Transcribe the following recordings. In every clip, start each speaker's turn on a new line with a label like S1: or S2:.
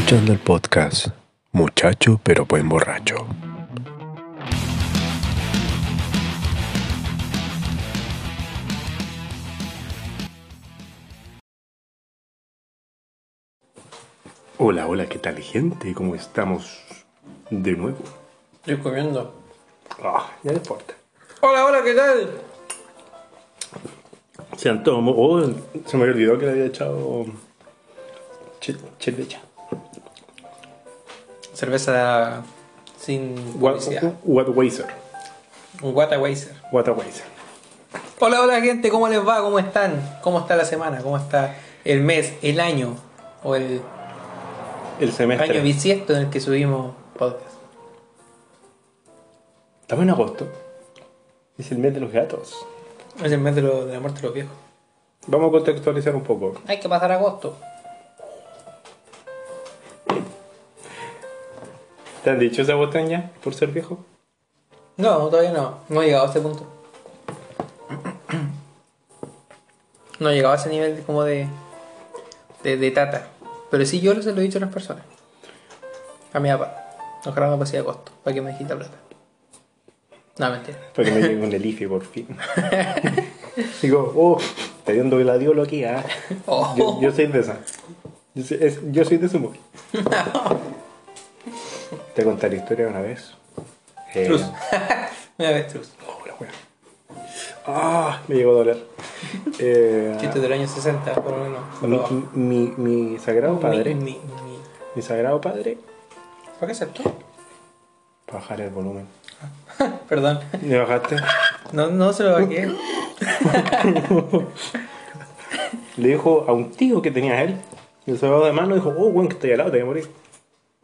S1: Escuchando el podcast Muchacho pero buen borracho. Hola, hola, ¿qué tal gente? ¿Cómo estamos de nuevo?
S2: Estoy comiendo.
S1: Ah, ya no importa.
S2: Hola, hola, ¿qué tal?
S1: Sean todos... Oh, se me olvidó que le había echado... Chelecha.
S2: Cerveza sin publicidad.
S1: Weiser.
S2: Un Weiser.
S1: Weiser.
S2: Hola, hola, gente, ¿cómo les va? ¿Cómo están? ¿Cómo está la semana? ¿Cómo está el mes, el año o el
S1: El semestre.
S2: año bisiesto en el que subimos podcast?
S1: Estamos en agosto. Es el mes de los gatos.
S2: Es el mes de, lo- de la muerte de los viejos.
S1: Vamos a contextualizar un poco.
S2: Hay que pasar agosto.
S1: ¿Te han dicho esa botán ya por ser viejo?
S2: No, todavía no. No he llegado a ese punto. No he llegado a ese nivel de- como de, de, de tata. Pero sí yo se lo he dicho a las personas. A mi papá. Ojalá me pasé de costo. Para que me quita plata. No, mentira.
S1: Para que me llegue un elife por fin. Digo, oh, te dio un gladiolo aquí, ¿ah?
S2: Oh.
S1: Yo, yo soy de esa. Yo soy, es- yo soy de su movie. Te contaré la historia una vez. Eh,
S2: Trus. Una vez
S1: oh, la wea. Ah, me llegó a doler. Eh,
S2: Chiste del año 60, por lo menos.
S1: mi, mi, mi sagrado padre.
S2: Mi-
S1: Mi,
S2: mi- mi-
S1: sagrado padre.
S2: ¿Por qué aceptó?
S1: Para bajar el volumen.
S2: Perdón.
S1: ¿Me bajaste?
S2: No, no se lo bajé.
S1: Le dijo a un tío que tenía él. Y el sábado de mano dijo, oh, bueno, que estoy al lado, te voy a morir.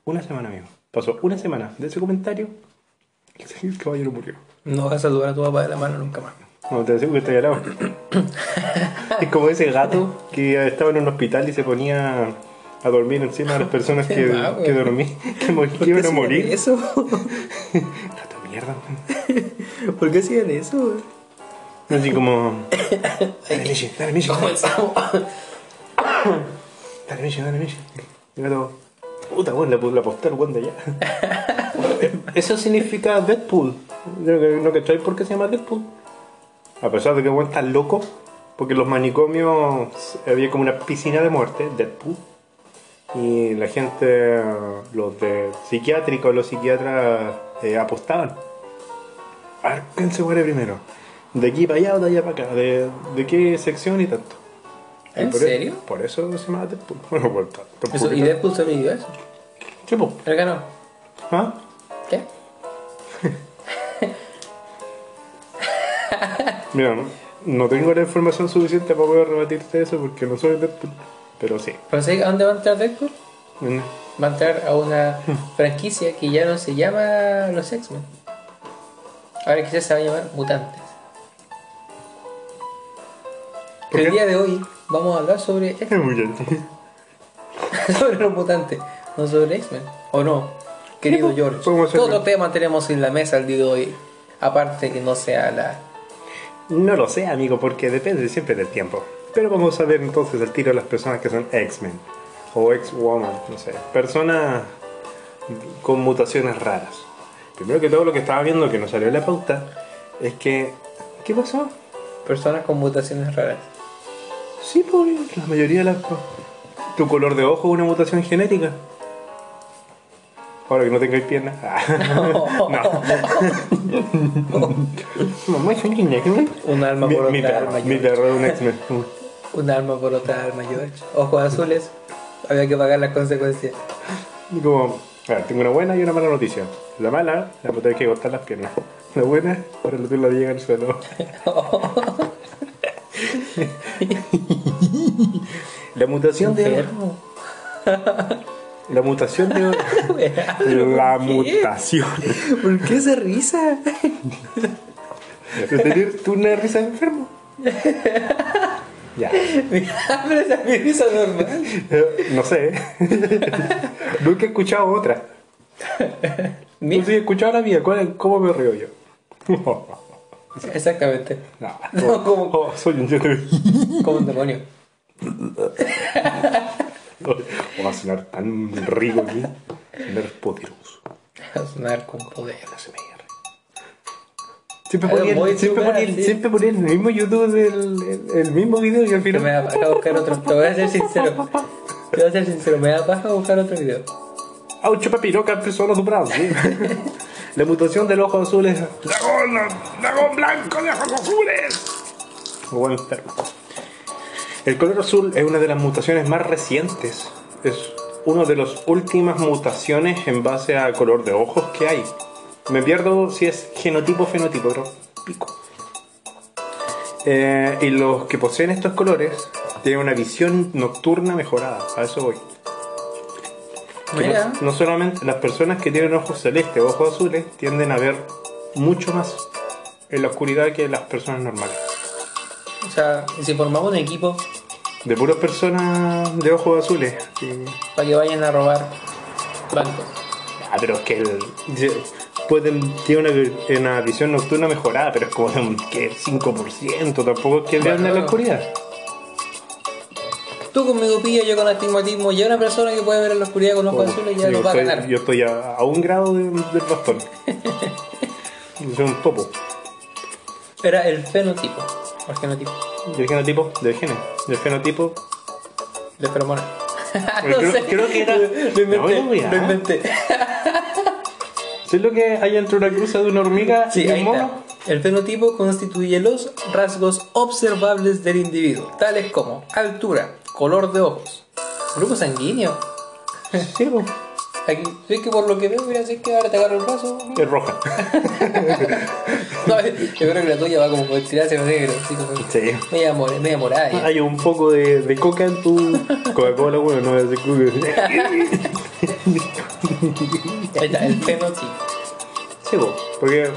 S1: Una semana, amigo. Pasó una semana de ese comentario. y El caballero murió.
S2: No vas a saludar a tu papá de la mano nunca más.
S1: No, te digo que estoy al lado. es como ese gato que estaba en un hospital y se ponía a dormir encima de las personas que,
S2: Ah,
S1: que dormí, que, que
S2: ¿Por qué
S1: iban a morir.
S2: eso?
S1: Gato de mierda.
S2: ¿Por qué hacían eso?
S1: Así como... Dale, Michi, dale, Michi.
S2: Comenzamos.
S1: Dale, Michi, dale, Michi. El gato... Puta, weón, le aposté al weón de allá. Eso significa Deadpool. No que estoy por qué se llama Deadpool. A pesar de que weón está loco. Porque en los manicomios había como una piscina de muerte, Deadpool. Y la gente, los de psiquiátricos, los psiquiatras eh, apostaban. A ver, ¿quién se muere primero? ¿De aquí para allá o de allá para acá? ¿De, de qué sección y tanto?
S2: ¿En
S1: por
S2: serio?
S1: por eso se llama Deadpool. Bueno, por.
S2: Eso, y Deadpool se midió eso.
S1: ¿Qué po?
S2: Él ganó.
S1: ¿Ah?
S2: ¿Qué?
S1: Mira, no, no tengo la información suficiente para poder rebatirte eso porque no soy Deadpool. Pero sí.
S2: ¿Pero sabes a dónde va a entrar Deadpool? Va a entrar a una franquicia que ya no se llama los X-Men. Ahora quizás se va a llamar Mutantes. El día de hoy vamos a hablar sobre,
S1: bien.
S2: sobre los mutantes, no sobre X-Men. ¿O no? Querido
S1: pues,
S2: George.
S1: podemos hacer-
S2: ¿Qué otro tema tenemos en la mesa el día de hoy? Aparte que no sea la...
S1: No lo sé, amigo, porque depende siempre del tiempo. Pero vamos a ver entonces el tiro de las personas que son X-Men. O X-Woman, no sé. Personas con mutaciones raras. Primero que todo lo que estaba viendo que nos salió en la pauta es que... ¿Qué pasó?
S2: Personas con mutaciones raras.
S1: Sí, pues la mayoría de las... Tu color de ojo es una mutación genética. Ahora que no tengáis piernas. Ah. no. Mamá, soy un X-Men.
S2: Un alma por
S1: mi
S2: otra alma,
S1: mi perro es un X-Men.
S2: Un alma por otra alma, George. Ojos azules. Había que pagar las consecuencias.
S1: Y como, a ver, tengo una buena y una mala noticia. La mala, la voy a tener que cortar las piernas. La buena, ahora lo tengo la llega al suelo. la mutación de.
S2: Enfermo.
S1: La mutación de. La mutación.
S2: ¿Por qué esa risa?
S1: Tener tú una risa de enfermo. Ya.
S2: Mira, pero esa es mi risa normal.
S1: No sé. Nunca he escuchado otra.
S2: Mi-
S1: Tú sí has escuchado la mía. ¿Cuál es- ¿Cómo me río yo?
S2: Exactamente.
S1: No,
S2: No, como-
S1: oh, soy un yo
S2: Como un demonio.
S1: Va a sonar tan rico aquí. Nerf poderoso.
S2: Va a sonar con poder.
S1: Siempre
S2: Algo
S1: ponía,
S2: muy
S1: siempre,
S2: super
S1: ponía,
S2: así.
S1: siempre el mismo YouTube el, el, el mismo video y al
S2: Pero me
S1: final.
S2: da paja buscar otro. Te voy a ser sincero. Te voy a ser sincero. Me da paja buscar otro video.
S1: ¡Aucho Pepiroca empezó a superar! La mutación del ojo azul es. ¡Dragón! ¡Dragón blanco de ojos azules! Bueno, enfermo. El color azul es una de las mutaciones más recientes. Es una de las últimas mutaciones en base a color de ojos que hay. Me pierdo si es genotipo o fenotipo, pero pico. Eh, y los que poseen estos colores tienen una visión nocturna mejorada. A eso voy.
S2: Mira.
S1: No, no solamente las personas que tienen ojos celestes o ojos azules tienden a ver mucho más en la oscuridad que las personas normales.
S2: O sea, si formamos un equipo
S1: De puras personas de ojos azules. sí.
S2: para que vayan a robar bancos.
S1: Ah, pero es que el, pueden, tiene una, una visión nocturna mejorada, pero es como de un ¿qué? 5%. Tampoco es que vean en la oscuridad.
S2: Tú con miopía, yo con astigmatismo, y una persona que puede ver en la oscuridad con ojos azules ya lo va a ganar.
S1: yo estoy a, a un grado de- del bastón. Soy un topo.
S2: Era el fenotipo. O el genotipo.
S1: Del genotipo, del gene. Del fenotipo,
S2: De feromona.
S1: Pero creo- creo que era-
S2: Lo
S1: No,
S2: inventé.
S1: no,
S2: lo inventé.
S1: ¿Sí es lo que hay entre una cruza de una hormiga
S2: Sí,
S1: y un mono?
S2: El fenotipo constituye los rasgos observables del individuo, tales como altura, color de ojos, grupo sanguíneo.
S1: Sí, po.
S2: Aquí, es que por lo que veo, mira, si es que ahora te agarro el brazo.
S1: es roja.
S2: No, yo creo que la tuya va como por tirarse negro, así como
S1: Sí.
S2: media, more- media morada.
S1: Hay un poco de, de coca en tu Coca-Cola, bueno, no es de coca.
S2: Ahí está, el fenotipo.
S1: Sí, po. porque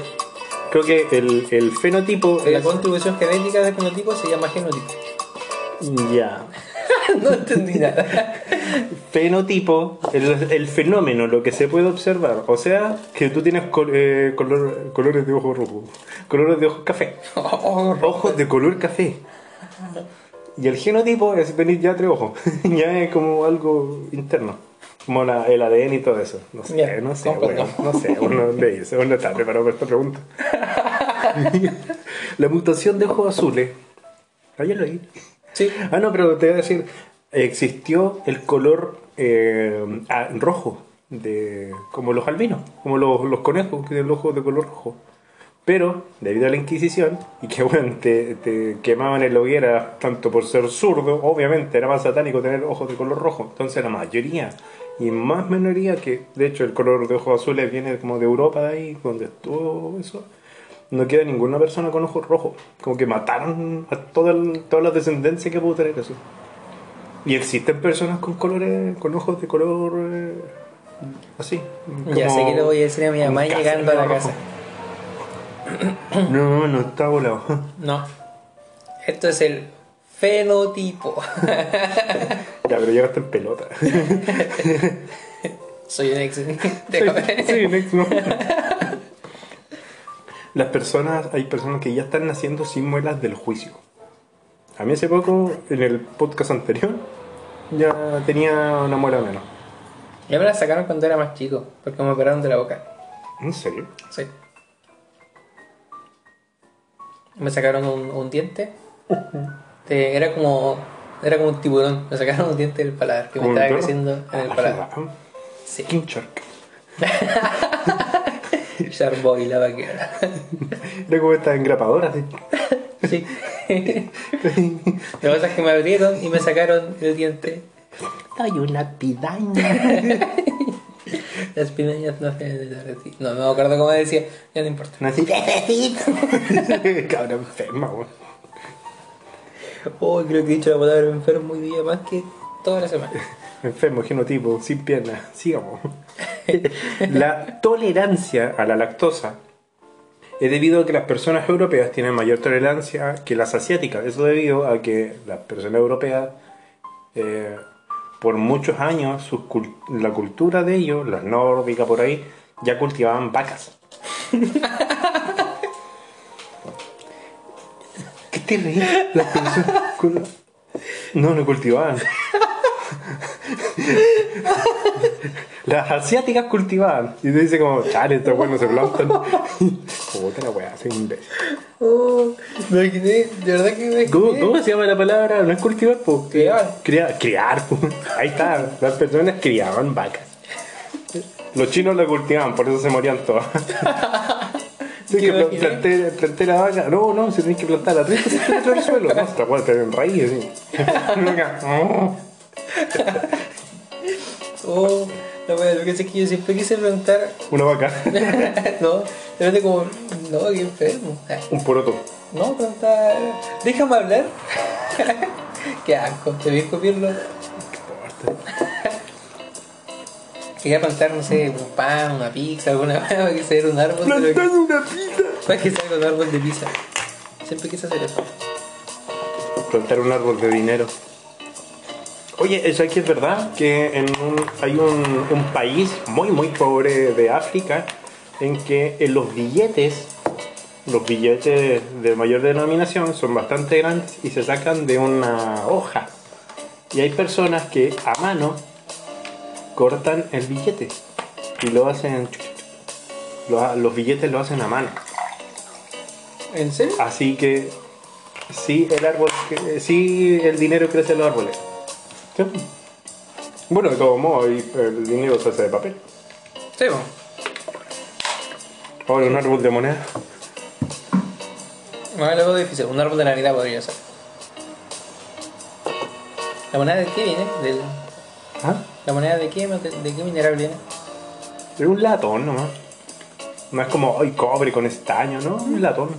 S1: creo que el, el fenotipo
S2: La
S1: es...
S2: contribución genética del fenotipo se llama genotipo.
S1: Ya.
S2: no entendí nada.
S1: Fenotipo, el, el fenómeno, lo que se puede observar. O sea, que tú tienes col- eh, color- colores de ojos rojos, colores de ojos café. Ojos de color café. Y el genotipo es venir ya tres ojos. ya es como algo interno. Como la- el ADN y todo eso. No sé, no sé, bueno, no sé. Uno le dice, uno está preparado para esta pregunta. la mutación de ojos azules. Ah, ya lo.
S2: Sí.
S1: Ah, no, pero te voy a decir, existió el color eh, rojo, de, como los albinos, como los, conejos que tienen los ojos de color rojo. Pero, debido a la Inquisición, y que bueno, te, te quemaban en la hoguera tanto por ser zurdo, obviamente era más satánico tener ojos de color rojo. Entonces la mayoría, y más minoría, que de hecho el color de ojos azules viene como de Europa, de ahí, donde estuvo eso, no queda ninguna persona con ojos rojos. Como que mataron a toda, el- toda la descendencia que pudo tener eso. Y existen personas con colores, con ojos de color eh, así.
S2: Ya sé que le voy a decir a mi mamá llegando a la
S1: rojo.
S2: casa.
S1: No, no está volado.
S2: No. Esto es el fenotipo.
S1: ya, pero llegaste en pelota.
S2: Soy un ex.
S1: Sí,
S2: Déjame.
S1: sí, next, no. Las personas, hay personas que ya están naciendo sin muelas del juicio. A mí hace poco, en el podcast anterior, ya tenía una muela menos.
S2: Ya me la sacaron cuando era más chico, porque me operaron de la boca.
S1: ¿En serio?
S2: Sí. Me sacaron un, un diente. De- era como. Era como un tiburón. Me sacaron un diente del paladar que me
S1: ¿Como un
S2: estaba creciendo en
S1: Ah,
S2: el
S1: la
S2: paladar. Sí.
S1: King Shark.
S2: Sharkboy la vaquera.
S1: Era como esta engrapadora. así.
S2: Sí. Lo que pasa es que me abrieron y me sacaron el diente.
S1: Soy una piraña.
S2: Las pirañas no se derretir. No, no me acuerdo cómo decía. Ya no importa.
S1: Nací necesito. Cabra enferma, weón.
S2: Oh, creo que he dicho la palabra enfermo hoy día más que toda la semana.
S1: Enfermo, genotipo, sin piernas. Sigamos. La tolerancia a la lactosa es debido a que las personas europeas tienen mayor tolerancia que las asiáticas. Eso debido a que las personas europeas, eh, por muchos años, sus la cultura de ellos, las nórdicas por ahí, ya cultivaban vacas. ¿Qué te reís? Las personas No, no cultivaban. Las asiáticas cultivaban. Y te dice como, chale, estos buenos se plantan. Puta la weá, soy un imbécil.
S2: Oh, me imaginé, de verdad que me
S1: ¿Cómo,
S2: imaginé.
S1: cómo se llama la palabra? No es cultivar, pues.
S2: Criar.
S1: Criar, criar, po. Ahí está. Las personas criaban vacas. Los chinos la cultivaban, por eso se morían todas. Sí,
S2: ¿Te
S1: que planté, planté la vaca. No, no, se tiene que plantar a 30 centímetros del suelo. No, esta weá tiene raíces. sí. Oh.
S2: La wea, lo que sé es que yo siempre quise preguntar.
S1: Una vaca.
S2: no, de repente como, no, qué enfermo.
S1: Un poroto.
S2: No, preguntar. Déjame hablar. qué asco, te voy a copiarlo. Quería plantar, no sé, un pan, una pizza, alguna para que un árbol. que-
S1: Plantando una pizza.
S2: Para que salga un árbol de pizza. Siempre quise hacer eso.
S1: Plantar un árbol de dinero. Oye, ¿eso aquí es verdad? Que en un- hay un, un país muy, muy pobre de África en que en los billetes, los billetes de mayor denominación son bastante grandes y se sacan de una hoja. Y hay personas que a mano cortan el billete y lo hacen... Los, los billetes lo hacen a mano.
S2: ¿En serio?
S1: Así que sí el árbol, sí el dinero crece en los árboles. Sí. Bueno, de todos modos, y el dinero se hace de papel.
S2: Sí, bueno.
S1: Ahora un árbol de moneda.
S2: No, lo veo difícil. Un árbol de Navidad podría ser. ¿La moneda de qué viene? Del-
S1: ¿Ah?
S2: ¿La moneda de qué, de, de qué mineral viene?
S1: Es un latón nomás. No es como, ay, cobre con estaño, ¿no? Un latón.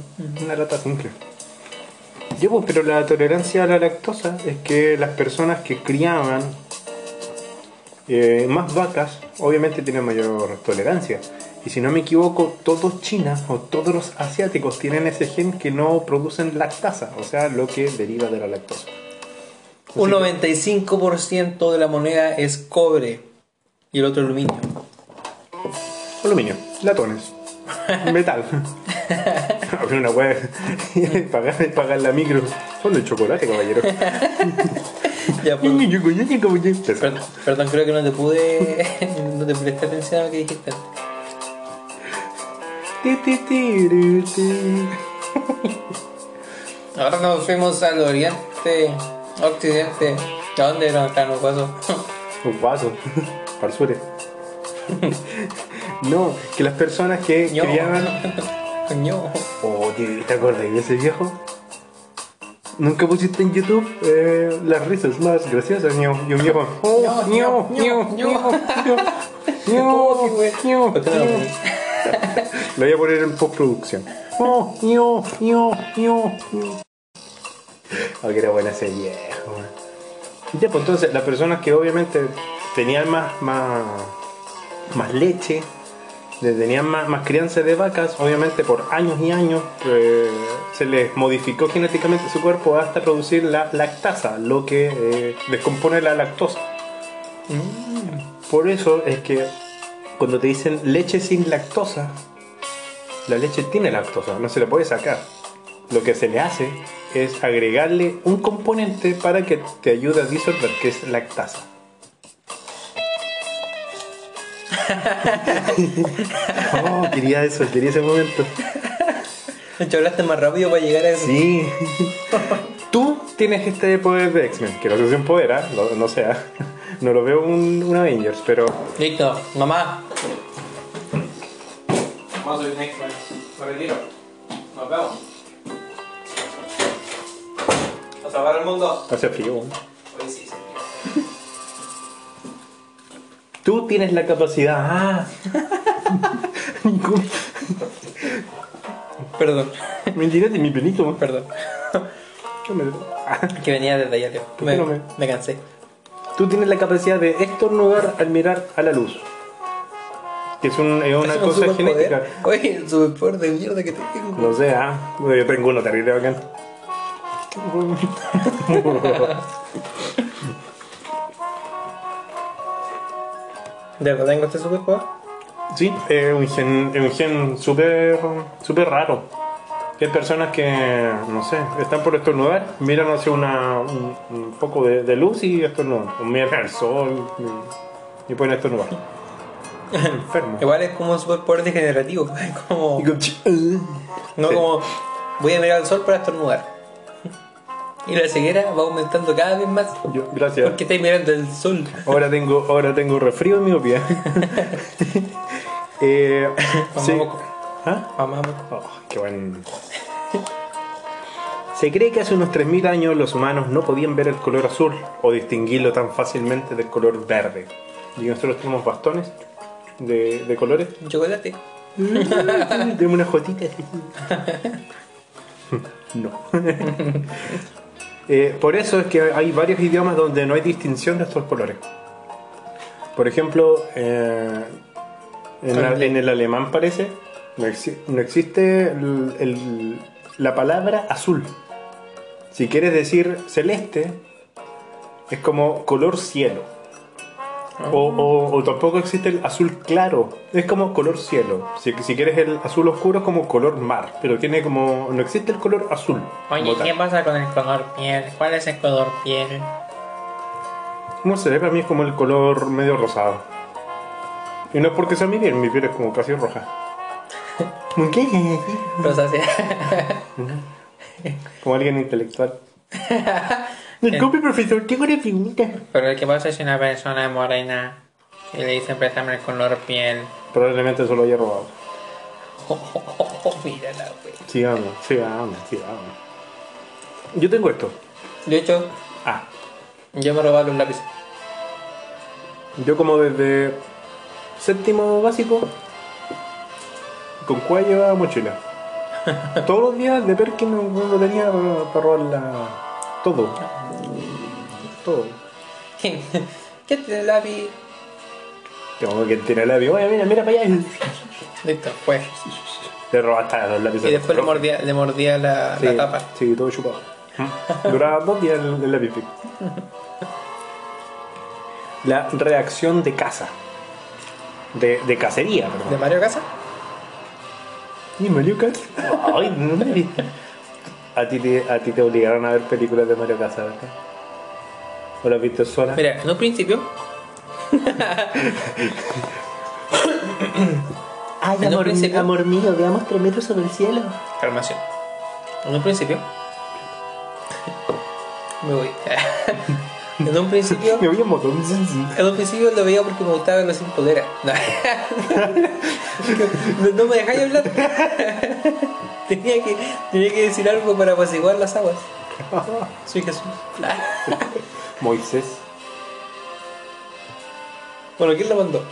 S1: Una lata simple. Ya, pues, pero la tolerancia a la lactosa es que las personas que criaban eh, más vacas, obviamente tienen mayor tolerancia. Y si no me equivoco, todos China o todos los asiáticos tienen ese gen que no producen lactasa, o sea, lo que deriva de la lactosa.
S2: Un 95% de la moneda es cobre y el otro aluminio.
S1: Aluminio, latones, metal. Una web, pagar, pagar la micro. Son de chocolate, caballero.
S2: Ya, pues, perdón, perdón, creo que no te pude. no te presté atención a lo que dijiste. Ahora nos fuimos al oriente, occidente. ¿A dónde eran acá los pasos?
S1: Un vaso, para el sur. No, que las personas que criaban.
S2: Ño.
S1: Oh, tío, ¿te acuerdas de ese viejo? ¿Nunca pusiste en YouTube eh, las risas más graciosas? Ño, y un viejo. Oh, ño, ño, ño, ño, ño, ño,
S2: ¿Por qué no lo
S1: voy a poner en postproducción. Oh, ño, ño, ño, ño. Oh, que era buena ese viejo. Ya, pues entonces, las personas que obviamente tenían más, más, más leche, tenían más, más crianza de vacas, obviamente por años y años eh, se les modificó genéticamente su cuerpo hasta producir la lactasa, lo que eh, descompone la lactosa. Por eso es que cuando te dicen leche sin lactosa, la leche tiene lactosa, no se la puede sacar. Lo que se le hace es agregarle un componente para que te ayude a disolver, que es lactasa. Oh, quería eso, quería ese momento.
S2: De hecho, hablaste más rápido para llegar a eso.
S1: Sí. Tú tienes este poder de X-Men, que no sé si es un poder, ¿ah? no, no sé, ¿ah? no lo veo un, un Avengers, pero
S2: Listo, mamá. Vamos a subir next one. Me retiro. Nos vemos. A salvar el mundo.
S1: hace frío. ¿no? Tú tienes la capacidad. Ah.
S2: Perdón,
S1: Mentira de mi pelito.
S2: perdón. Que venía desde allá, Leo.
S1: ¿Por
S2: Me,
S1: qué no me-
S2: me cansé.
S1: Tú tienes la capacidad de estornudar al mirar a la luz. Que es, un- es una
S2: Es un
S1: cosa genética.
S2: Oye, el superpoder de mierda que te tengo.
S1: No sé, ah. Yo tengo uno terrible bacán.
S2: ¿De verdad tengo este superpoder?
S1: Sí, es un gen, es un gen súper súper raro. Hay personas que, no sé, están por estornudar, miran hacia una, un, un poco de, de luz y estornudan. O miran al sol y, y pueden estornudar. Enfermo.
S2: Igual es como un superpoder degenerativo. Es como. No
S1: Sí.
S2: como. Voy a mirar al sol para estornudar. Y la ceguera va aumentando cada vez más.
S1: Yo, gracias.
S2: Porque estáis mirando el sol.
S1: Ahora tengo, ahora tengo resfrío en mi pie. eh, sí.
S2: Mamá moco.
S1: ¿Ah?
S2: Mamá, moco.
S1: Oh, qué buen. Se cree que hace unos 3.000 años los humanos no podían ver el color azul o distinguirlo tan fácilmente del color verde. Y nosotros tenemos bastones de, de colores.
S2: chocolate.
S1: Tenemos una jotita. No. Eh, por eso es que hay varios idiomas donde no hay distinción de estos colores. Por ejemplo, eh, en, la- en el alemán parece, no, exi- no existe el- el- la palabra azul. Si quieres decir celeste, es como color cielo. O, o- o tampoco existe el azul claro, es como color cielo. Si, si quieres el azul oscuro es como color mar, pero tiene como. No existe el color azul.
S2: Oye. ¿qué pasa con el color piel? ¿Cuál es el color piel?
S1: No sé, para mí es como el color medio rosado. Y no es porque sea mi piel, mi piel es como casi roja. ¿Qué?
S2: Rosácea.
S1: Como alguien intelectual. Disculpe, profesor, tengo una pregunta.
S2: Pero ¿qué pasa si una persona es morena y le dicen préstame el color piel?
S1: Probablemente se lo haya robado.
S2: mírala, güey.
S1: Sigamos, sigamos, sigamos. Yo tengo esto.
S2: De hecho,
S1: Ah,
S2: yo me robaba los lápices.
S1: yo como desde séptimo básico, con cuello a mochila. Todos los días de Perkin no, no tenía para robar la... todo. Todo.
S2: ¿Qué tiene el lápiz?
S1: Tengo que el labio. Oye, mira, mira para allá.
S2: Listo, pues.
S1: Le robaste los lápices.
S2: Y después le mordía, le mordía la,
S1: Sí,
S2: la tapa.
S1: Sí, todo chupado. Duraba dos días el, el lápiz. La reacción de caza. De, de cacería,
S2: ¿De
S1: perdón.
S2: Mario Casa?
S1: ¿Y Mario Kart? Ay, no me vi. A ti, te, a ti te obligaron a ver películas de Mario Casa, ¿verdad? ¿O las viste sola?
S2: Mira, en un principio,
S1: Ay,
S2: en un
S1: amor,
S2: principio-
S1: amor mío, veamos tres metros sobre el cielo.
S2: calmación. En un principio, me voy. en un principio,
S1: Me voy a motor.
S2: en un principio lo veía porque me gustaba verlo sin polera. No, no, no me dejáis hablar. tenía, que, tenía que decir algo para apaciguar las aguas. Soy Jesús.
S1: Moisés.
S2: Bueno, ¿quién lo mandó?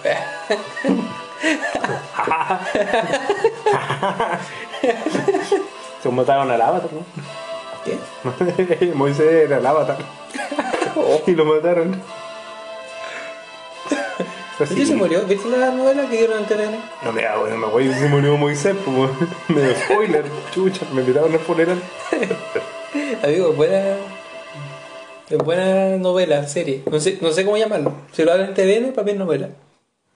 S1: Se mataron al avatar, ¿no?
S2: ¿Qué?
S1: Moisés era el avatar. y lo mataron. Pues
S2: ¿Y se murió? ¿Viste la novela que dieron en TVN?
S1: No me hago, no me voy, se murió Moisés, pues medio spoiler, chucha, me invitaron a funeral.
S2: Amigo, buena. Es buena novela, serie. No sé, no sé cómo llamarlo. Si lo hablan en TVN, para mí es novela.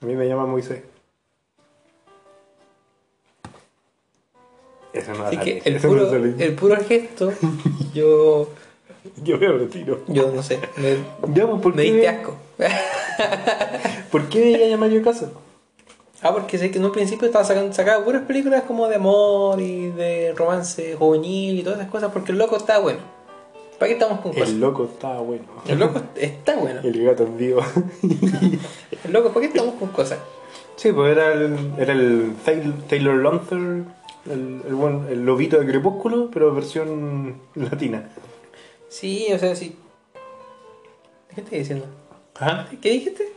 S1: A mí me llama Moisés. Eso no
S2: Así que el puro,
S1: no
S2: el puro gesto, yo.
S1: Yo me retiro.
S2: Yo no sé. Me,
S1: Ya, pues, ¿por
S2: me
S1: qué?
S2: diste asco.
S1: ¿Por qué veía a Mario Casa?
S2: Ah, porque sé que en un principio estaba sacando sacaba puras películas como de amor y de romance juvenil y todas esas cosas porque el loco está bueno. ¿Para qué estamos con cosas?
S1: El loco estaba bueno.
S2: El loco está bueno.
S1: El gato en vivo.
S2: El loco, ¿para qué estamos con cosas?
S1: Sí, pues era el, era el Taylor, Taylor Lautner, el, el, buen- el lobito de Crepúsculo, pero versión latina.
S2: Sí, o sea, sí. ¿Qué estoy diciendo?
S1: Ajá.
S2: ¿Qué dijiste?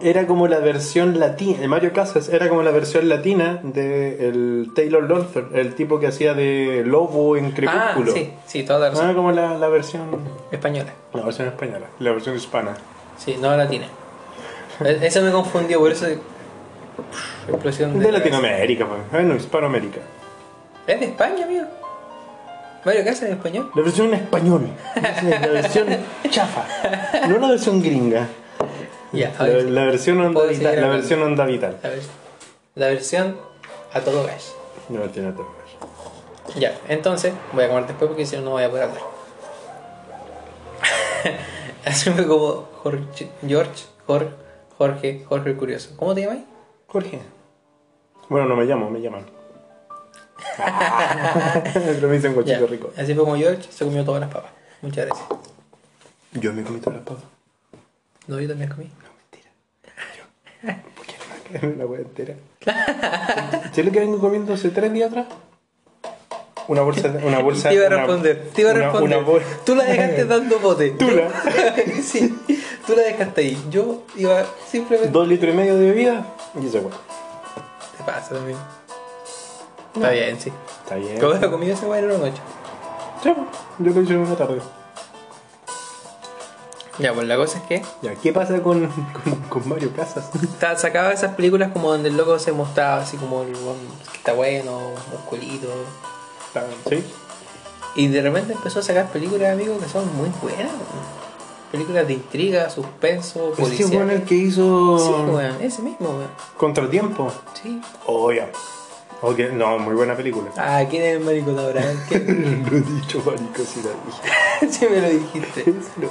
S1: Era como la versión latina, el Mario Casas era como la versión latina de el Taylor Lautner, el tipo que hacía de lobo en
S2: Ah,
S1: Crepúsculo.
S2: sí, sí, toda la razón.
S1: Ah, como la, la versión
S2: Española.
S1: la versión española, la versión hispana.
S2: Sí, no latina. E- Eso me confundió, por eso. Explosión
S1: De
S2: la
S1: Latinoamérica, pues. Bueno, Hispanoamérica.
S2: Es de España, amigo. Mario Casas en español.
S1: La versión en español. La versión chafa. No la versión gringa.
S2: A
S1: La,
S2: ver.
S1: la versión onda vital. La versión onda vital.
S2: La, vers- la versión a todo gas.
S1: No tiene todo que ver.
S2: Ya, entonces voy a comer después porque si no, no voy a poder hablar. Así fue como Jorge, George, Jorge, Jorge, Jorge el Curioso. ¿Cómo te llamas?
S1: Jorge. Bueno, no me llamo, me llaman. Pero me dicen guachito rico.
S2: Así fue como George se comió todas las papas. Muchas gracias.
S1: Yo me comí todas las papas.
S2: No, yo también comí.
S1: No, mentira. Yo. ¿Por qué no me la hueá entera? ¿Sabes lo que vengo comiendo hace tres días atrás? Una bolsa. Una bolsa
S2: te iba a
S1: una-
S2: responder, te iba a
S1: una-
S2: responder.
S1: Una bol-
S2: Tú la dejaste dando bote.
S1: Tú la.
S2: sí, tú la dejaste ahí. Yo iba simplemente.
S1: Dos litros y medio de bebida y esa hueá.
S2: Te pasa también. Está bien, sí.
S1: Está bien.
S2: ¿Cómo la comida ese en una noche?
S1: Sí, yo lo hice en una tarde.
S2: Ya, pues la cosa es que
S1: Ya, ¿qué pasa con, con, con Mario Casas?
S2: ta- sacaba esas películas como donde el loco se mostraba así como el que está bueno, musculito.
S1: ¿Sí?
S2: Y de repente empezó a sacar películas, amigos, que son muy buenas. Películas de intriga, suspenso,
S1: Ese
S2: policía.
S1: bueno el que hizo
S2: Sí, weón, ese mismo, weón.
S1: Contratiempo.
S2: Sí.
S1: Oh, ya. Ok, no, muy buena película.
S2: Ah, ¿quién es el maricón ahora?
S1: Lo he dicho, marico, si la dije.
S2: sí me lo dijiste.
S1: No.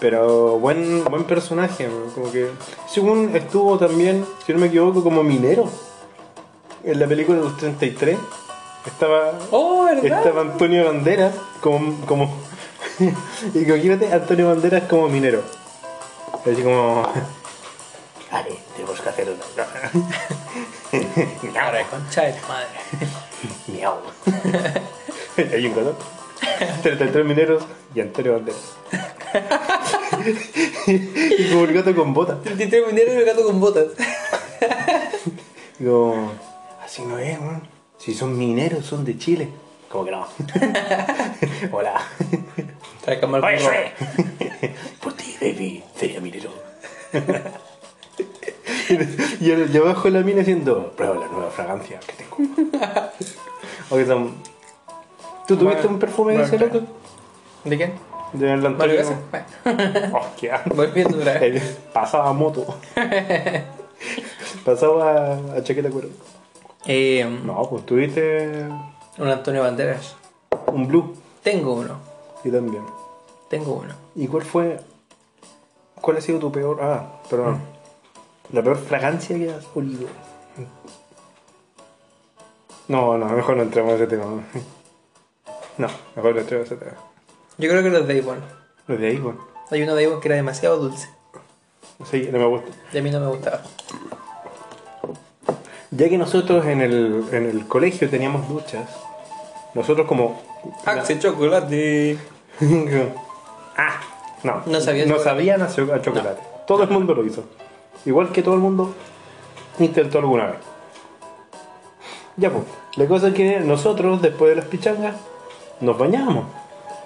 S1: Pero buen, buen personaje, como que según estuvo también, si no me equivoco, como minero en la película de los 33. Estaba,
S2: Oh, ¿verdad?
S1: estaba Antonio Banderas como, como y imagínate Antonio Banderas como minero. Así como Vale, tenemos que hacer una.
S2: Ahora, concha de tu madre.
S1: Miau. Hay un gato. 33 mineros y Antonio Banderas. y como el gato con botas.
S2: 33 mineros y el gato con botas.
S1: Digo, así no es, man. Si son mineros, son de Chile. Como que no. Hola.
S2: Trae.
S1: Por ti, baby, sería minero. y, el- y abajo de la mina diciendo, prueba la nueva fragancia que tengo. Oye, son- ¿Tú tuviste un perfume de ese loco?
S2: ¿De quién?
S1: De Antonio.
S2: ¿Mario Casas? Bueno,
S1: Oh, qué asco.
S2: Volviendo otra vez.
S1: Pasaba a moto. Pasaba a chaqueta cuero.
S2: Eh,
S1: No, pues tuviste
S2: un Antonio Banderas.
S1: un blue.
S2: Tengo uno.
S1: Y también.
S2: Tengo uno.
S1: ¿Y cuál fue? ¿Cuál ha sido tu peor? Ah, perdón. La peor fragancia que has olido. No, no, mejor no entremos en ese tema. No, mejor no entremos en ese tema.
S2: Yo creo que los de Avon.
S1: Los de bueno.
S2: Hay uno de Avon que era demasiado dulce.
S1: Sí, no me gusta.
S2: Y a mí no me gustaba.
S1: Ya que nosotros en el, en el colegio teníamos duchas, nosotros como...
S2: Axe chocolate.
S1: ah, no.
S2: No sabía
S1: No sabían a chocolate. Todo el mundo lo hizo. Igual que todo el mundo intentó alguna vez. Ya pues, la cosa es que nosotros después de las pichangas nos bañábamos,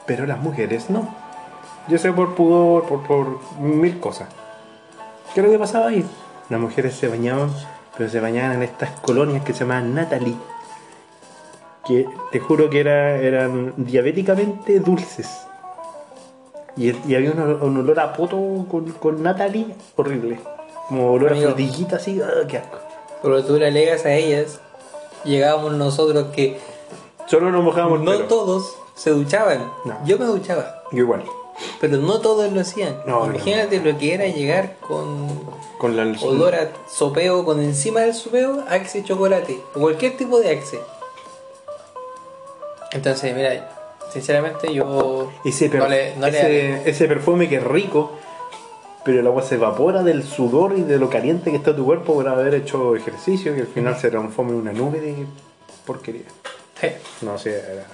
S1: pero las mujeres no. Yo sé por pudor, por, mil cosas. ¿Qué es lo que pasaba ahí? Las mujeres se bañaban, pero se bañaban en estas colonias que se llamaban Natalie. Que te juro que era, eran diabéticamente dulces. Y, había un olor a poto con, con Natalie horrible. Como olor
S2: Amigo.
S1: a frutillita así, ¡ah, qué asco!
S2: Pero tú le alegas a ellas. Llegábamos nosotros que
S1: Solo nos mojábamos
S2: no todos se duchaban.
S1: No.
S2: Yo me duchaba.
S1: Yo igual.
S2: Pero no todos lo hacían.
S1: No,
S2: Imagínate lo que era llegar con
S1: Con la
S2: olor a sopeo, con encima del sopeo, Axe chocolate. O cualquier tipo de Axe. Entonces, mira, sinceramente yo
S1: Ese, per-
S2: no le, no le
S1: ese, ese perfume que es rico, pero el agua se evapora del sudor y de lo caliente que está tu cuerpo por haber hecho ejercicio y al final se transforma en una nube de porquería.
S2: Je,
S1: No sé, era,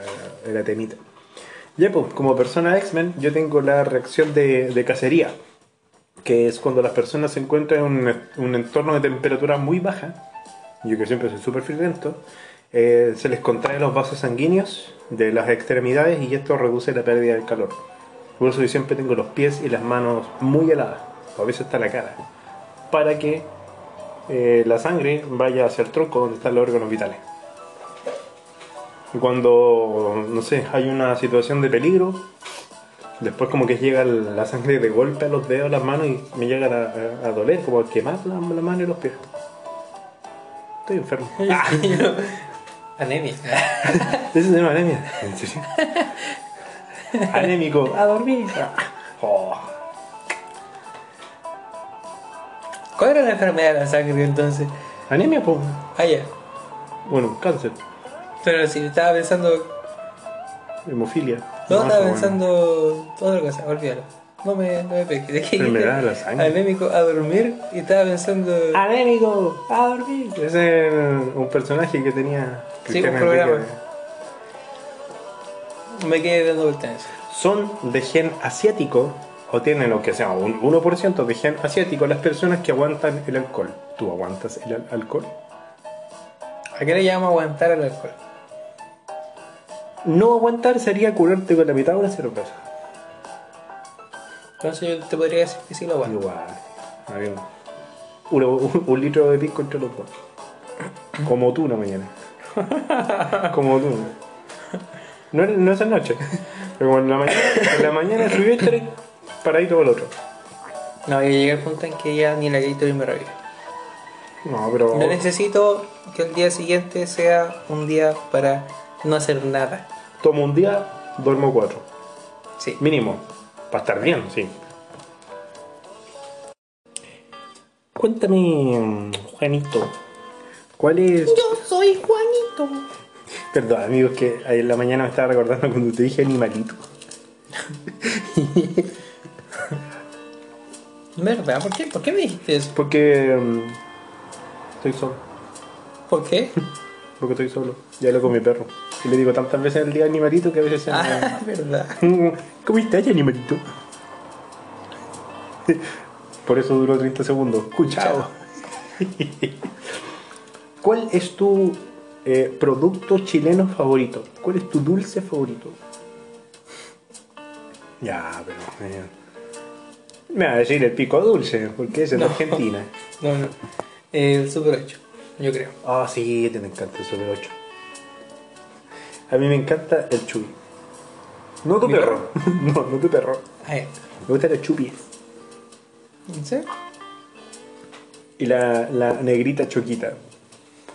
S1: era, temita. Ya, pues, como persona X-Men, yo tengo la reacción de, de cacería, que es cuando las personas se encuentran en un, un entorno de temperatura muy baja, yo que siempre soy súper friolento, eh, se les contrae los vasos sanguíneos de las extremidades y esto reduce la pérdida del calor. Por eso yo siempre tengo los pies y las manos muy heladas, o a veces está la cara, para que eh, la sangre vaya hacia el tronco donde están los órganos vitales. Y cuando, no sé, hay una situación de peligro, después como que llega la sangre de golpe a los dedos, las manos y me llegan a, a- a doler, como a quemar la, la mano y los pies. Estoy enfermo.
S2: Anemia.
S1: Eso se llama anemia. ¿En serio? Anémico. A dormir. Oh.
S2: ¿Cuál era la enfermedad de la sangre entonces?
S1: Anemia, pues.
S2: Ah, ya.
S1: Bueno, cáncer.
S2: Pero si estaba pensando.
S1: Hemofilia.
S2: No, estaba
S1: bueno.
S2: pensando. Otra cosa, olvídalo. No me, no me pegues. ¿De qué
S1: Enfermedad de la sangre.
S2: Anémico a dormir y estaba pensando.
S1: Anémico. A dormir. Ese es un personaje que tenía.
S2: Sí, un programa. Me quedé dando vueltas en eso.
S1: Son de gen asiático o tienen lo que sea un 1% de gen asiático las personas que aguantan el alcohol. ¿Tú aguantas el al- alcohol?
S2: ¿A qué le llamamos aguantar el alcohol?
S1: No aguantar sería curarte con la mitad de una cerveza.
S2: Entonces yo te podría decir que sí lo aguanto.
S1: Igual. había un, uno- un- un litro de pisco entre los dos. Como tú una mañana. Como tú. No, no esa noche. Pero como en la mañana, en la mañana subí este para ir todo el otro.
S2: No, yo llegué al punto en que ya ni la Gatorade me revive.
S1: No, pero.
S2: Yo necesito que el día siguiente sea un día para no hacer nada.
S1: Tomo un día, duermo cuatro.
S2: Sí.
S1: Mínimo. Para estar bien, sí. Cuéntame, Juanito. ¿Cuál es.?
S2: Yo soy Juanito.
S1: Perdón, amigos, que ayer en la mañana me estaba recordando cuando te dije animalito.
S2: ¿Verdad? ¿Por qué? ¿Por qué me dijiste eso?
S1: Porque. mm, estoy solo.
S2: ¿Por qué?
S1: Porque estoy solo. Ya lo con mi perro. Y le digo tantas veces al día animalito que a veces se.
S2: Ah, verdad.
S1: ¿Cómo estás, animalito? Por eso duró 30 segundos. Escuchado. ¿Cuál es tu eh, producto chileno favorito? ¿Cuál es tu dulce favorito? Ya, pero. eh, me va a decir el pico dulce, porque es de
S2: No.
S1: Argentina.
S2: No, no. El Super 8, yo creo.
S1: Ah, sí, te me encanta el Super 8. A mí me encanta el chuy. No tu
S2: ¿Mi
S1: perro. no, no tu perro. Me gustan los chupis.
S2: ¿En serio?
S1: Y la, la negrita choquita.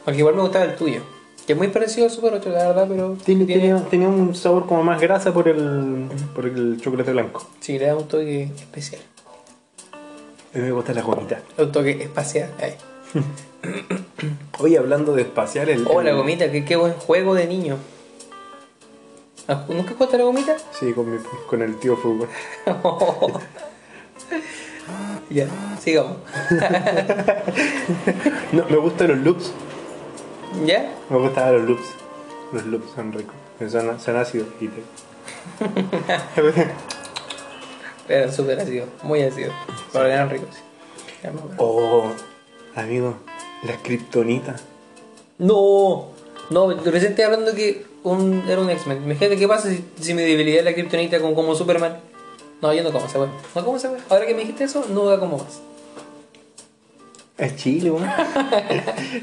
S2: Aunque igual me gustaba el tuyo. Que es muy parecido al Super 8, la verdad, pero.
S1: Tiene, tenía, tenía un sabor como más grasa por el, por el chocolate blanco.
S2: Sí, le da un toque especial.
S1: A mí me gusta la gomita.
S2: Un toque espacial. Ahí.
S1: Oye, hablando de espacial, el.
S2: Oh, la gomita, qué, qué buen juego de niño. Ah, ¿Nunca jugaste a la gomita?
S1: Sí, con, mi- con el tío fútbol.
S2: ya, sigamos.
S1: No, me gustan los loops.
S2: ¿Ya?
S1: Me gustaban los loops. Los loops son ricos. Son, son ácidos y te.
S2: Eran súper ácidos, muy ácidos. Pero eran ricos.
S1: oh, amigo, las kriptonitas.
S2: No, no, recién estoy hablando que un, era un X-Men. Imagínate qué pasa si, si mi debilidad es la kriptonita como, como Superman. No, yo no como esa weá. No como esa weá. Ahora que me dijiste eso, no la como más.
S1: Es chile, weón.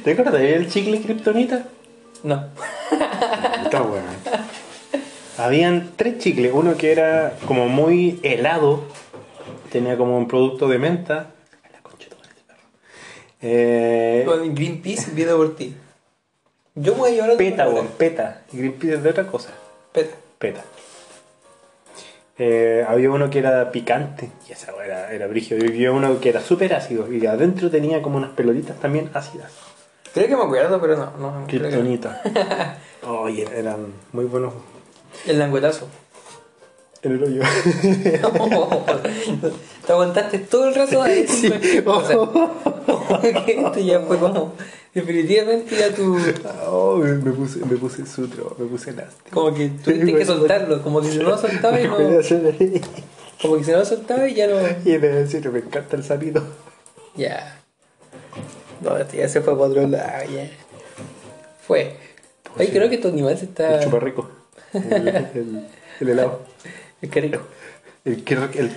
S1: ¿Te acuerdas del chicle kriptonita?
S2: No.
S1: Está bueno. Habían tres chicles. Uno que era como muy helado. Tenía como un producto de menta. La concha de madre, perro. Eh,
S2: Con Greenpeace pido por ti. Yo me voy a llevar a
S1: peta, weón. Peta. Greenpeace es de otra cosa.
S2: Peta.
S1: Peta. Eh, había uno que era picante. Y esa era, era brígido. Y había uno que era súper ácido. Y adentro tenía como unas pelotitas también ácidas.
S2: Creo que me acuerdo, pero no. no que.
S1: Kryptonita. Oye, eran muy buenos.
S2: El languetazo.
S1: En el hoyo.
S2: Te aguantaste todo el rato ahí.
S1: Sí.
S2: O sea, que esto ya fue como. Definitivamente ya tu.
S1: Oh, me, puse, me puse sutro, me puse elástico.
S2: Como que tuviste que soltarlo. Como que si no lo soltaba y no. Como que si no lo soltaba y ya no.
S1: Y me decía, me encanta el sonido.
S2: Ya. No, este ya se fue para otro lado, ya. Fue. Oye, creo que tu animal se está.
S1: El chuparrico. El, el, el helado.
S2: Es que rico.
S1: El, que- el,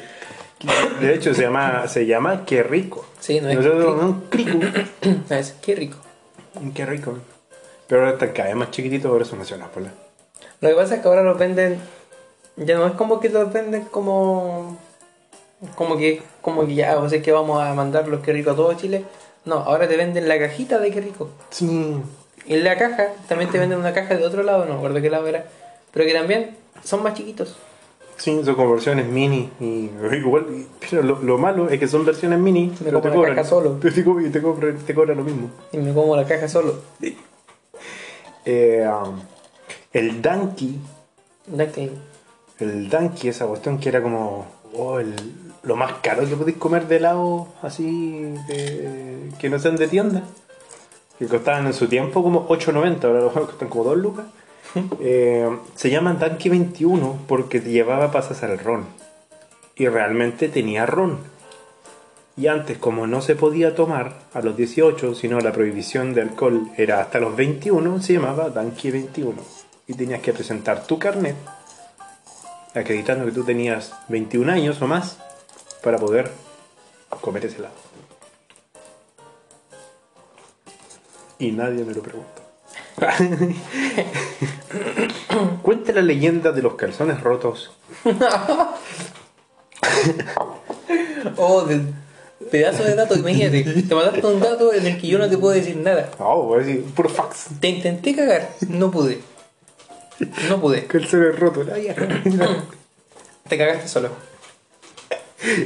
S1: de hecho, se llama, se llama Qué rico.
S2: Sí, no es
S1: Nosotros no, un crico.
S2: Es- Qué rico.
S1: Qué rico. Pero ahora está cada vez más chiquitito, por eso en Nápoles.
S2: Lo que pasa es que ahora los venden. Ya no es como que los venden como. Como que, como que ya, o sea que vamos a mandar los que rico a todo Chile. No, ahora te venden la cajita de qué rico.
S1: Sí.
S2: Y la caja, también te venden una caja de otro lado, no me acuerdo qué lado era, pero que también son más chiquitos.
S1: Sí, son como versiones mini. Y igual, pero lo, lo malo es que son versiones mini.
S2: Me
S1: pero
S2: como
S1: te
S2: la
S1: cobran.
S2: caja solo.
S1: Te, te, co- y te, cobran, te cobran lo mismo.
S2: Y me como la caja solo.
S1: Eh, um, el Danky, el Danky, esa cuestión que era como oh, el- lo más caro que podéis comer de helado así de- que no sean de tienda. Que costaban en su tiempo como 8.90, ahora los cuestan como 2 lucas. Eh, se llaman Danky 21 porque llevaba pasas al ron. Y realmente tenía ron. Y antes, como no se podía tomar a los 18, sino la prohibición de alcohol era hasta los 21, se llamaba Danky 21. Y tenías que presentar tu carnet, acreditando que tú tenías 21 años o más, para poder comer ese helado. Y nadie me lo pregunta. Cuenta la leyenda de los calzones rotos.
S2: Oh, del pedazo de dato, imagínate. Te mandaste un dato en el que yo no te puedo decir nada.
S1: Oh, voy a decir, puro fax.
S2: Te intenté cagar, no pude. No pude.
S1: Calzones rotos.
S2: Te cagaste solo.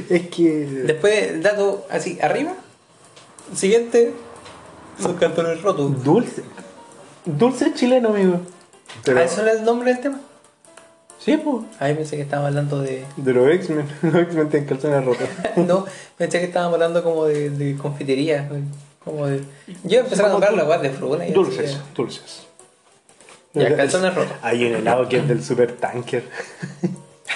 S1: es que.
S2: Después, dato así, arriba. Siguiente. Los cantones rotos.
S1: Dulce. Dulce chileno, amigo. Pero-
S2: ¿Ah, eso era el nombre del tema?
S1: Sí, pues.
S2: Ahí pensé que estábamos hablando de.
S1: De los X-Men. Los X-Men tienen calzones rotos.
S2: No, pensé que estábamos hablando como de, de confitería. Como de. Yo empecé a nombrar la guas de fruna y así,
S1: Dulces,
S2: ya.
S1: dulces.
S2: Ya, calzones rotos.
S1: Hay un helado que es del super tanker.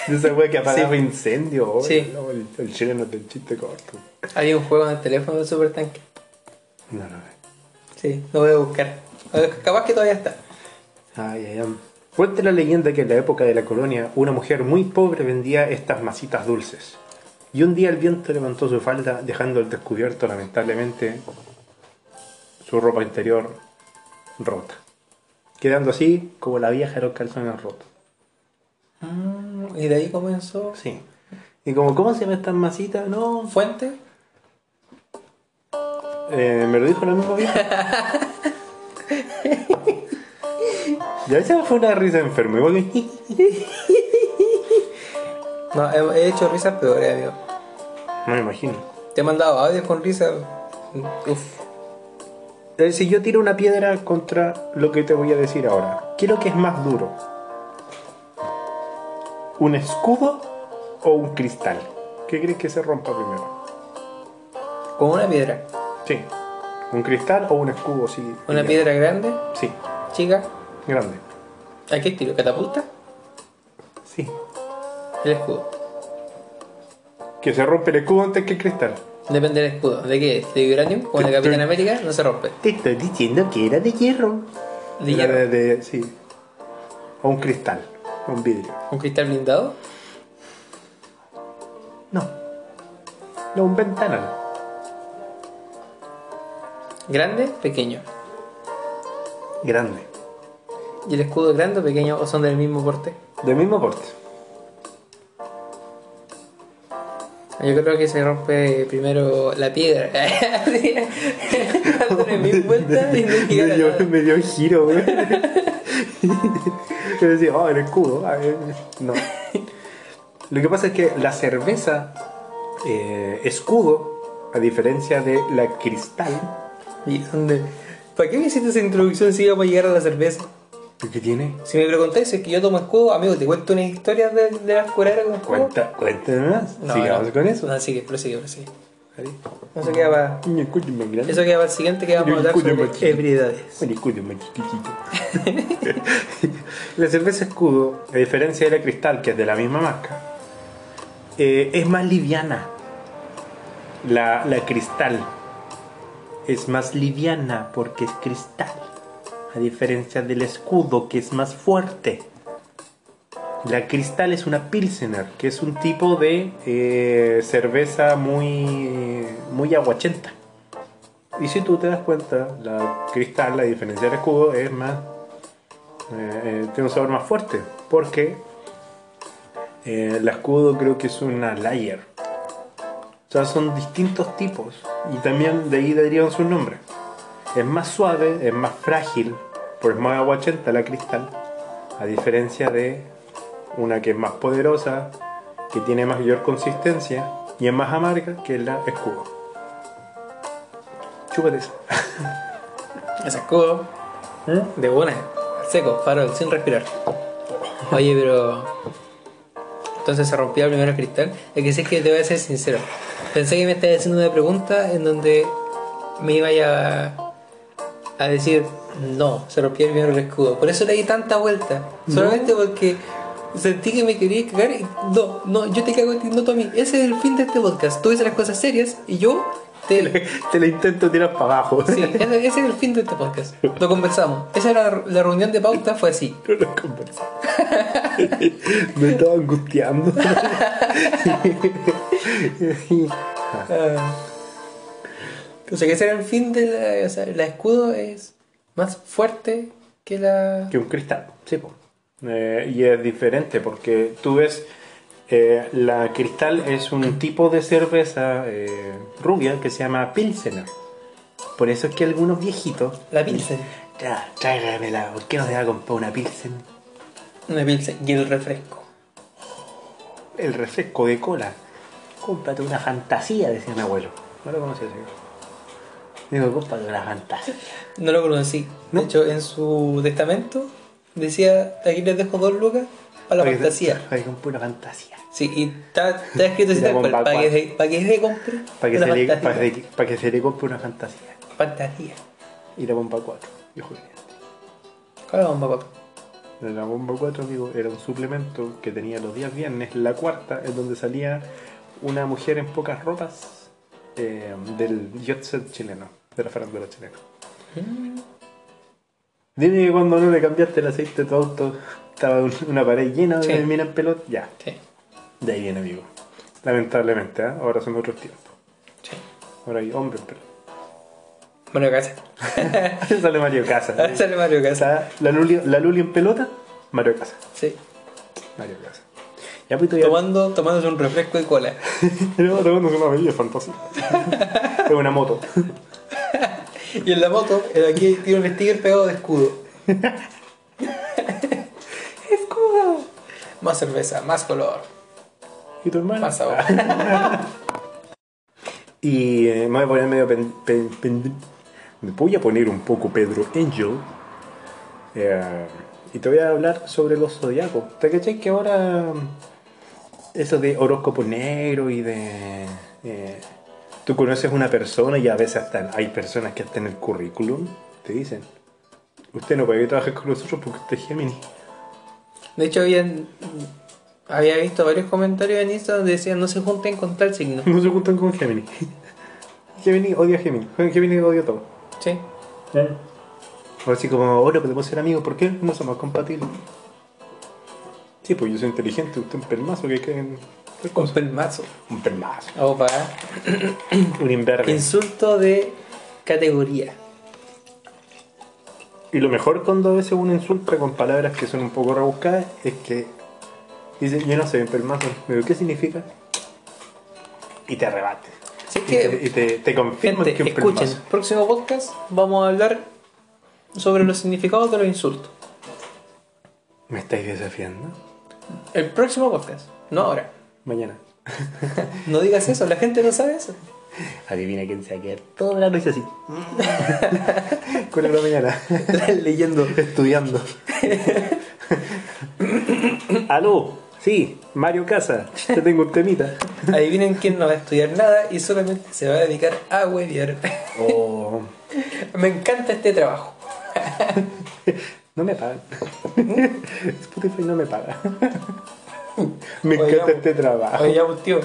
S1: De esa wea que apagaba
S2: Sí.
S1: incendio. oh,
S2: Sí.
S1: no, el, el chileno del chiste corto.
S2: Hay un juego en el teléfono de Super Tanque.
S1: No, no.
S2: Sí, lo voy a buscar. Ver, Capaz que todavía está.
S1: Ay, ay, ay. Cuenta la leyenda que en la época de la colonia una mujer muy pobre vendía estas masitas dulces. Y un día el viento levantó su falda dejando al descubierto lamentablemente su ropa interior rota. Quedando así como la vieja de los calzones rotos.
S2: Mm, y de ahí comenzó.
S1: Sí. Y como, ¿cómo se llama estas masitas? No,
S2: Fuente.
S1: Eh, me lo dijo la misma vieja. y a veces fue una risa enferma.
S2: No, he, he hecho risas peores, amigo.
S1: No me imagino.
S2: Te he mandado audios con risas. Uf.
S1: Si yo tiro una piedra contra lo que te voy a decir ahora, ¿qué es lo que es más duro? ¿Un escudo o un cristal? ¿Qué crees que se rompa primero?
S2: Con una piedra.
S1: Sí. ¿Un cristal o un escudo? Sí.
S2: Una piedra grande,
S1: Sí,
S2: chica.
S1: grande.
S2: ¿A qué estilo? ¿Catapulta?
S1: Sí.
S2: El escudo.
S1: Que se rompe el escudo antes que el cristal.
S2: Depende del escudo. ¿De qué es? ¿De Vibranium? Como el de Capitán América, no se rompe.
S1: Te estoy diciendo que era de hierro.
S2: ¿De
S1: Era
S2: hierro?
S1: de- sí. O un cristal. Un vidrio.
S2: ¿Un cristal blindado?
S1: No. No, un ventanal.
S2: ¿Grande? Pequeño.
S1: Grande.
S2: ¿Y el escudo es grande o pequeño o son del mismo porte?
S1: Del mismo porte.
S2: Yo creo que se rompe primero la piedra. Dándole mil vueltas y no
S1: me, dio, me dio giro, güey. Yo decía, oh, el escudo. Ah, No. Lo que pasa es que la cerveza eh, escudo, a diferencia de la cristal,
S2: ¿Y dónde? ¿Para qué me hiciste esa introducción si íbamos a llegar a la cerveza?
S1: ¿qué tiene?
S2: Si me preguntáis si es que yo tomo escudo, amigo, te cuento unas historias de, de las cureras con escudo.
S1: Cuenta, cuéntame más.
S2: No,
S1: Sigamos
S2: no.
S1: con eso.
S2: No, sigue, prosigue, prosigue. Eso queda para, eso queda para el siguiente que vamos a hablar sobre ebriedades.
S1: La cerveza escudo, a diferencia de la cristal, que es de la misma marca, eh, es más liviana. La, la cristal es más liviana porque es cristal. A diferencia del escudo, que es más fuerte. La cristal es una pilsener, que es un tipo de eh, cerveza muy, muy aguachenta. Y si tú te das cuenta, la cristal, a diferencia del escudo, es más. eh, eh, tiene un sabor más fuerte. Porque eh, el escudo creo que es una layer. O sea, son distintos tipos. Y también de ahí darían su nombre. es más suave, es más frágil, pues es más aguachenta la cristal, a diferencia de una que es más poderosa, que tiene mayor consistencia y es más amarga que la escudo. Chúpate eso.
S2: Ese escudo de una, seco, farol, sin respirar. Oye, pero. Entonces se rompió el primer cristal. Es que sé que te voy a ser sincero. Pensé que me estabas haciendo una pregunta en donde me iba a, a decir no, se rompió el primer escudo. Por eso le di tanta vuelta. Solamente porque sentí que me quería cagar y no, no, yo te cago a ti, no tú a mí. Ese es el fin de este podcast. Tú dices las cosas serias y yo te,
S1: Te la intento tirar para abajo.
S2: Sí, ese, ese es el fin de este podcast. Lo conversamos. Esa era la, la reunión de pauta, fue así.
S1: No lo conversé. Me estaba angustiando.
S2: Ah. O sea, que ese era el fin de la. O sea, la escudo es más fuerte que la.
S1: que un cristal, sí. Eh, y es diferente porque tú ves, eh, la cristal es un tipo de cerveza eh, rubia que se llama Pilsener. Por eso es que algunos viejitos.
S2: La Pilsen.
S1: Ya, tráigamela, ¿por qué no te va a comprar una Pilsen?
S2: Una Pilsen. Y el refresco.
S1: El refresco de cola. Cómprate una fantasía, decía mi abuelo. No lo conocía ese. Digo, cómprate una fantasía.
S2: No lo conocí.
S1: ¿No?
S2: De hecho, en su testamento decía: aquí les dejo dos lucas para la fantasía.
S1: Para que compre una fantasía.
S2: Sí, y está, está escrito así tal cual, para que, se- para que se compre
S1: Para que,
S2: una
S1: se le,
S2: fantasía.
S1: para, que- para que se le compre una fantasía.
S2: Fantasía.
S1: Y la bomba 4. Yo jugué.
S2: ¿Cuál es la bomba, papá?
S1: La bomba 4, amigo, era un suplemento que tenía los días viernes, la cuarta, en donde salía una mujer en pocas ropas eh, del jet set chileno, de la farándula chilena. Dime que cuando no le cambiaste el aceite a tu auto, estaba un- una pared llena de
S2: Sí.
S1: mina en pelota. Ya,
S2: Sí,
S1: de ahí viene, amigo. Lamentablemente, ¿ah? ahora son otros tiempos.
S2: sí.
S1: Ahora hay hombres en pelota.
S2: Mario Casa.
S1: Sale Mario Casa.
S2: Sale Mario Casa.
S1: La Luli, la Luli en pelota, Mario Casa.
S2: Sí.
S1: Mario Casa. Ya pues.
S2: Tomando, tomándose un refresco de cola.
S1: No, tomándose una bebida fantasía. es una moto.
S2: Y en la moto, el aquí tiene un sticker pegado de escudo. Más cerveza, más color,
S1: ¿Y tu hermano?
S2: más sabor.
S1: Y eh, me voy a poner medio pen- pen- pen- Me voy a poner un poco Pedro Angel. Eh, y te voy a hablar sobre los zodiacos. ¿Te cachai que ahora mm, eso de horóscopo negro y de. eh, tú conoces una persona y a veces hasta hay personas que hasta en el currículum te dicen: Usted no puede trabajar con nosotros porque usted es Gemini.
S2: De hecho, habían, había visto varios comentarios en Insta donde decían no se junten con tal signo.
S1: No se juntan con Gemini. Gemini odia a Gemini. Gemini odia todo.
S2: Sí.
S1: O así como, ahora podemos ser amigos, ¿por qué no somos compatibles? Sí, pues yo soy inteligente, usted es un pelmazo que creen.
S2: Con pelmazo.
S1: Un pelmazo.
S2: Opa.
S1: Un imberbe.
S2: Insulto de categoría.
S1: Y lo mejor cuando a veces uno insulta con palabras que son un poco rebuscadas es que dice, yo no soy un pelmazo, pero ¿qué significa? Y te rebate.
S2: Así
S1: Y te,
S2: que,
S1: y te, te confirman
S2: gente,
S1: que un
S2: escuchen.
S1: pelmazo.
S2: Próximo podcast vamos a hablar sobre los significados de los insultos.
S1: ¿Me estáis desafiando?
S2: El próximo podcast, no ahora.
S1: Mañana.
S2: No digas eso, la gente no sabe eso.
S1: Adivina quién se va a quedar toda la noche así. Con la mañana.
S2: Leyendo.
S1: Estudiando. Aló, sí, Mario Casa, te tengo un temita.
S2: Adivinen quién no va a estudiar nada y solamente se va a dedicar a hueviar.
S1: Oh,
S2: Me encanta este trabajo.
S1: no me pagan. Spotify no me paga. Me encanta este trabajo.
S2: Oye, tío.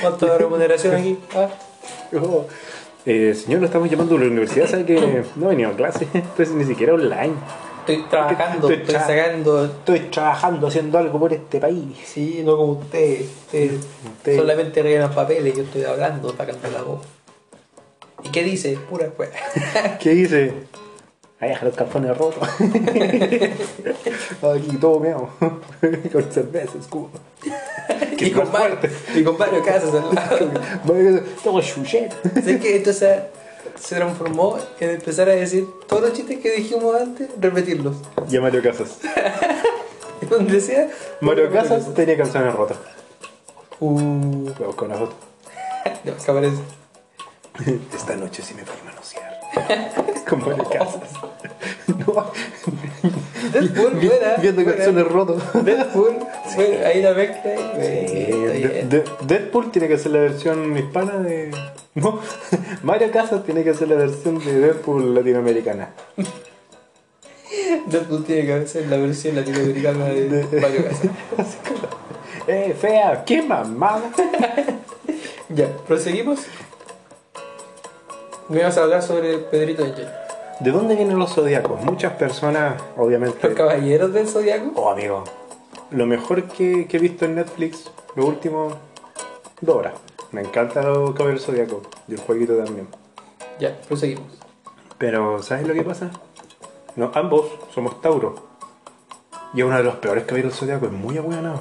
S2: ¿Cuánto de remuneración aquí? Ah,
S1: Oh, eh, señor, lo estamos llamando a la universidad, ¿sabe que no he venido a clase? Entonces ni siquiera online.
S2: estoy trabajando,
S1: Estoy
S2: estoy
S1: tra-
S2: sacando.
S1: Estoy trabajando, haciendo algo por este país.
S2: Sí, no como usted. Usted
S1: Usted-
S2: solamente rellenan papeles, yo estoy hablando, sacando la voz. ¿Y qué dice? Pura.
S1: ¿Qué dice? Ahí deja los cartones rotos. Aquí todo meado. Con cerveza, escudo. Que
S2: y, con
S1: fuerte.
S2: y con Mario Casas al lado.
S1: Todo chuchet.
S2: Así que entonces se transformó en empezar a decir todos los chistes que dijimos antes, repetirlos.
S1: Y a Mario Casas.
S2: Donde sea.
S1: Mario Casas tenía canciones rotas.
S2: Uh,
S1: Voy a buscar una foto.
S2: ya, ¿qué aparece?
S1: Esta noche sí me voy a manosear. Con Mario Casas. No.
S2: Deadpool,
S1: Vi-
S2: buena.
S1: Viendo
S2: buena.
S1: canciones rotas.
S2: Deadpool, bueno, ahí la mezcla. y- está
S1: De-
S2: bien.
S1: de- Deadpool tiene que ser la versión hispana de. No, Mario Casas tiene que ser la versión de Deadpool latinoamericana.
S2: Deadpool tiene que ser la versión latinoamericana de Mario Casas.
S1: ¡Eh, fea! ¡Qué mamada!
S2: Ya, proseguimos. Me vas a hablar sobre Pedrito Angel.
S1: ¿De dónde vienen los zodiacos? Muchas personas, obviamente.
S2: Los caballeros del zodiaco.
S1: Oh, amigo. Lo mejor que, que he visto en Netflix, los últimos dos horas. Me encanta los caballeros zodiacos y el jueguito también.
S2: Ya, proseguimos.
S1: Pero, ¿sabes lo que pasa? No, ambos somos Tauro. Y es uno de los peores caballeros zodiacos, es muy abuelado.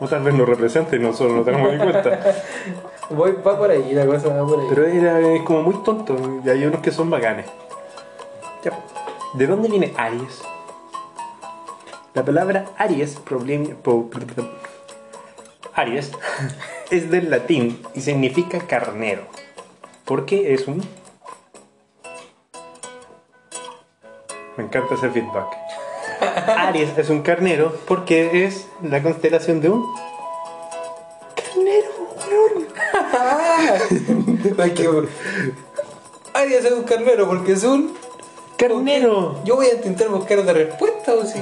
S1: O tal vez nos represente y nosotros no tenemos en cuenta.
S2: Voy, va por ahí, la cosa va por ahí.
S1: Pero era, es como muy tonto y hay unos que son bacanes. Ya. ¿De dónde viene Aries? La palabra Aries po- Aries es del latín y significa carnero. Porque es un. Me encanta ese feedback. Aries es un carnero porque es la constelación de un. Carnero, weón.
S2: Aries es un carnero porque es un.
S1: Carnero.
S2: Yo voy a intentar buscar otra respuesta. O si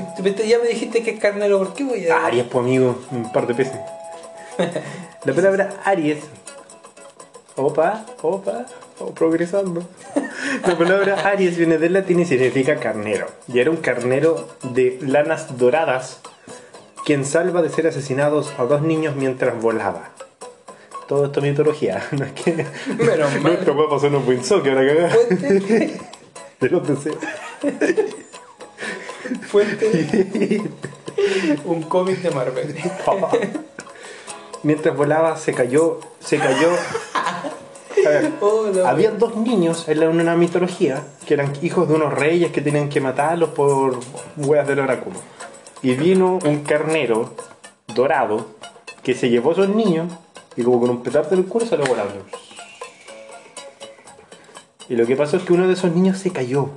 S2: ya me dijiste que es carnero, ¿por qué voy a.?
S1: Aries, pues amigo, un par de peces. La palabra Aries. Opa, opa, oh, progresando. La palabra Aries viene del latín y significa carnero. Y era un carnero de lanas doradas quien salva de ser asesinados a dos niños mientras volaba. Todo esto es mitología, no es que.
S2: Menos mal.
S1: Nuestro papá son un buen que ahora cagada.
S2: Fuente.
S1: De donde sea.
S2: Fuente. un cómic de Marvel.
S1: Mientras volaba se cayó, se cayó. Ver,
S2: Oh,
S1: había dos niños en la- en una mitología que eran hijos de unos reyes que tenían que matarlos por hueas del oráculo. Y vino un carnero dorado que se llevó a esos niños y como con un petardo del culo se lo volaron. Y lo que pasó es que uno de esos niños se cayó.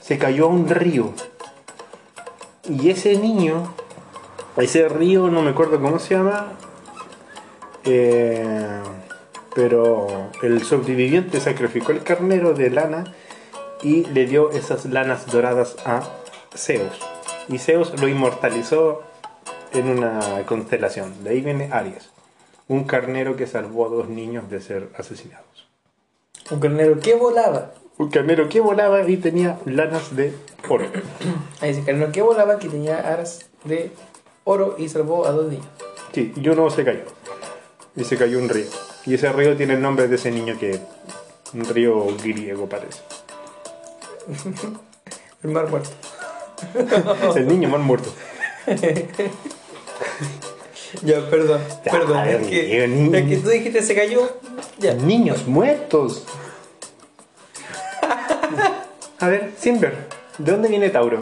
S1: Se cayó a un río. Y ese niño, ese río, no me acuerdo cómo se llama, eh, pero el sobreviviente sacrificó el carnero de lana y le dio esas lanas doradas a Zeus. Y Zeus lo inmortalizó en una constelación. De ahí viene Aries, un carnero que salvó a dos niños de ser asesinados.
S2: Un carnero que volaba.
S1: Un carnero que volaba y tenía lanas de oro.
S2: Ahí dice, carnero que volaba que tenía aras de oro y salvó a dos niños.
S1: Sí, y uno se cayó. Y se cayó un río. Y ese río tiene el nombre de ese niño que... Un río griego parece.
S2: El mar muerto.
S1: El niño mal muerto.
S2: Ya, perdón.
S1: Ya,
S2: perdón. Es que, es que tú dijiste se cayó. Ya.
S1: Niños muertos. A ver, Simber, ¿de dónde viene Tauro?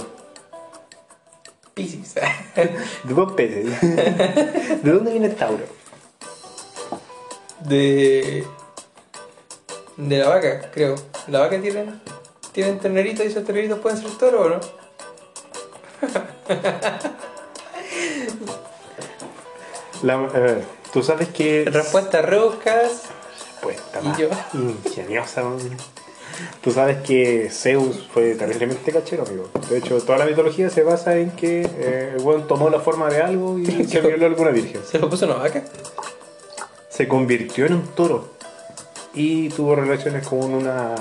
S2: Piscis.
S1: De dos peces. ¿De dónde viene Tauro?
S2: De. De la vaca, creo. La vaca tienen. Tienen terneritos y esos terneritos pueden ser toro o no?
S1: La, a ver, tú sabes que...
S2: Respuestas.
S1: Pues, está
S2: ¿Y
S1: más
S2: yo?
S1: ingeniosa. man. Tú sabes que Zeus fue terriblemente cachero, amigo. De hecho, toda la mitología se basa en que eh, el weón tomó la forma de algo y se violó a alguna virgen.
S2: ¿Se lo puso una vaca?
S1: Se convirtió en un toro y tuvo relaciones con una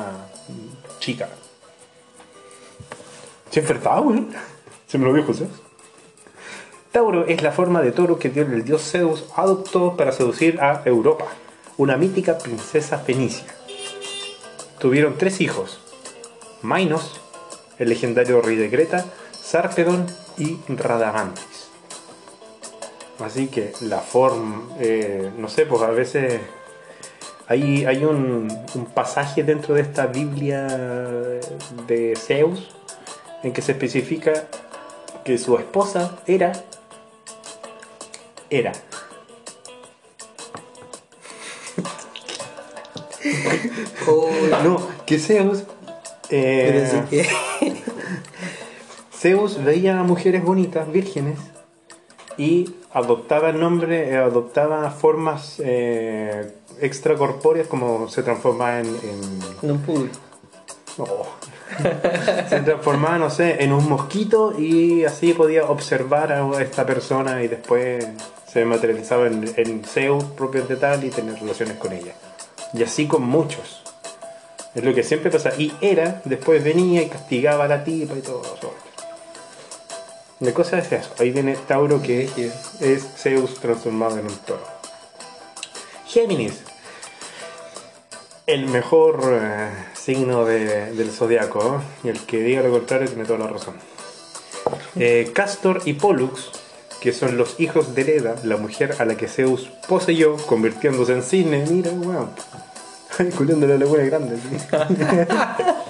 S1: chica. ¿Se enfrentaba, weón? Se me lo dijo Zeus. Tauro es la forma de toro que el dios Zeus adoptó para seducir a Europa, una mítica princesa fenicia. Tuvieron tres hijos: Minos, el legendario rey de Creta, Sarpedon y Radamantis. Así que la forma, eh, no sé, pues a veces Hay, hay un, un pasaje dentro de esta Biblia de Zeus en que se especifica que su esposa era. Era.
S2: Oh,
S1: No, que Zeus. eh,
S2: pero sí que.
S1: Zeus veía a mujeres bonitas, vírgenes, y adoptaba el nombre, eh, adoptaba formas eh, extracorpóreas como se transformaba en... en-
S2: un pool.
S1: no. se transformaba, no sé, en un mosquito y así podía observar a esta persona y después se materializaba en, en Zeus propio de tal y tener relaciones con ella. Y así con muchos. Es lo que siempre pasa. Y era, después venía y castigaba a la tipa y todo eso. La cosa es eso. Ahí viene Tauro que es Zeus transformado en un toro. Géminis. El mejor eh, signo de- del zodiaco. ¿eh? Y el que diga lo contrario tiene toda la razón. Eh, Castor y Pollux, que son los hijos de Leda, la mujer a la que Zeus poseyó, convirtiéndose en cisne. Mira, weón. Ay, culiando la laguna grande.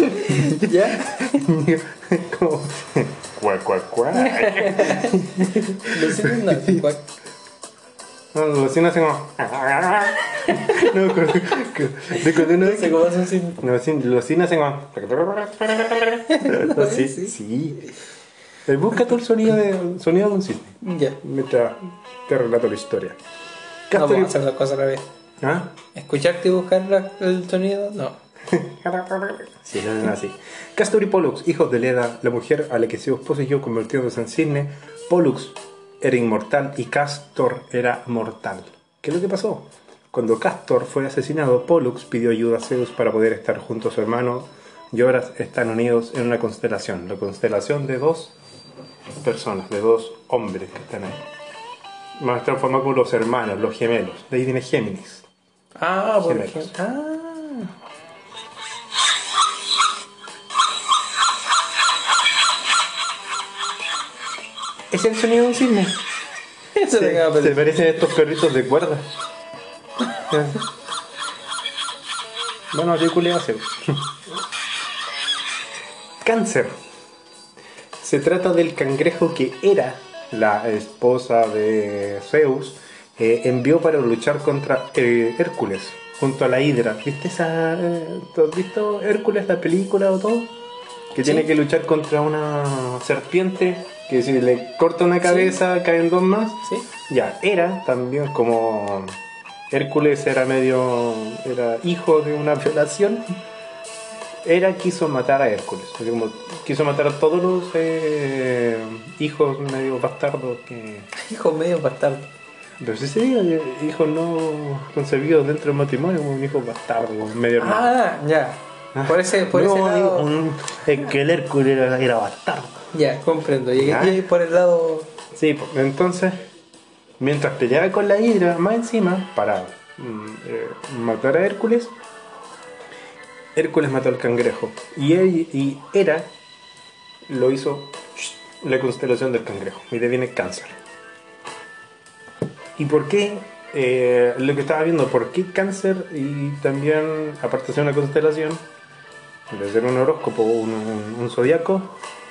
S2: ¿Ya?
S1: Como. Cuac, cuac, cuac.
S2: Los no hacen cuac.
S1: No, los hacen como. No, con- de cuando uno
S2: No sé cómo hacen sin.
S1: Los cines hacen como. Sí,
S2: Sí.
S1: Busca tú el sonido de, sonido de un cisne
S2: Ya.
S1: mientras te relato la historia.
S2: No puedo hacer las cosas a la vez.
S1: ¿Ah?
S2: ¿Escucharte y buscar la- el sonido? No.
S1: Sí, no es así. Castor y Pollux, hijos de Leda, la mujer a la que Zeus poseyó convirtiéndose en cisne, Pollux era inmortal y Castor era mortal. ¿Qué es lo que pasó? Cuando Castor fue asesinado, Pollux pidió ayuda a Zeus para poder estar junto a su hermano y ahora están unidos en una constelación, la constelación de dos personas, de dos hombres que están ahí. Más transformados como los hermanos, los gemelos. De ahí viene Géminis.
S2: Ah, ejemplo. Ah.
S1: ¿Es el sonido de un cisne?
S2: Eso
S1: Se, parecen a estos perritos de cuerda. bueno, yo culé hace. Cáncer. Se trata del cangrejo que era la esposa de Zeus. eh, envió para luchar contra eh, Hércules junto a la Hidra. ¿Viste esa? eh, ¿tú ¿Has visto Hércules, la película o todo? Que tiene que luchar contra una serpiente que si le corta una cabeza caen dos más.
S2: ¿Sí?
S1: Ya, era también como Hércules era medio. era hijo de una violación. Era quiso matar a Hércules. como quiso matar a todos los eh, hijos medio bastardos que.
S2: Hijo medio bastardo.
S1: Pero si se diga hijos no concebidos dentro del matrimonio, como un hijo bastardo, medio hermano.
S2: Ah, ya. Por ese, por
S1: no,
S2: ese lado.
S1: un- es que el Hércules era, era bastardo.
S2: Ya, comprendo. Llegué por el lado.
S1: Sí, pues, entonces, mientras peleaba con la Hidra, más encima, para mm, eh, matar a Hércules, Hércules mató al cangrejo. Y, él, y Hera lo hizo la constelación del cangrejo. Y de ahí viene cáncer. ¿Y por qué? Eh, lo que estaba viendo, ¿por qué cáncer? Y también, aparte de ser una constelación, de ser un horóscopo, un, un, un zodiaco,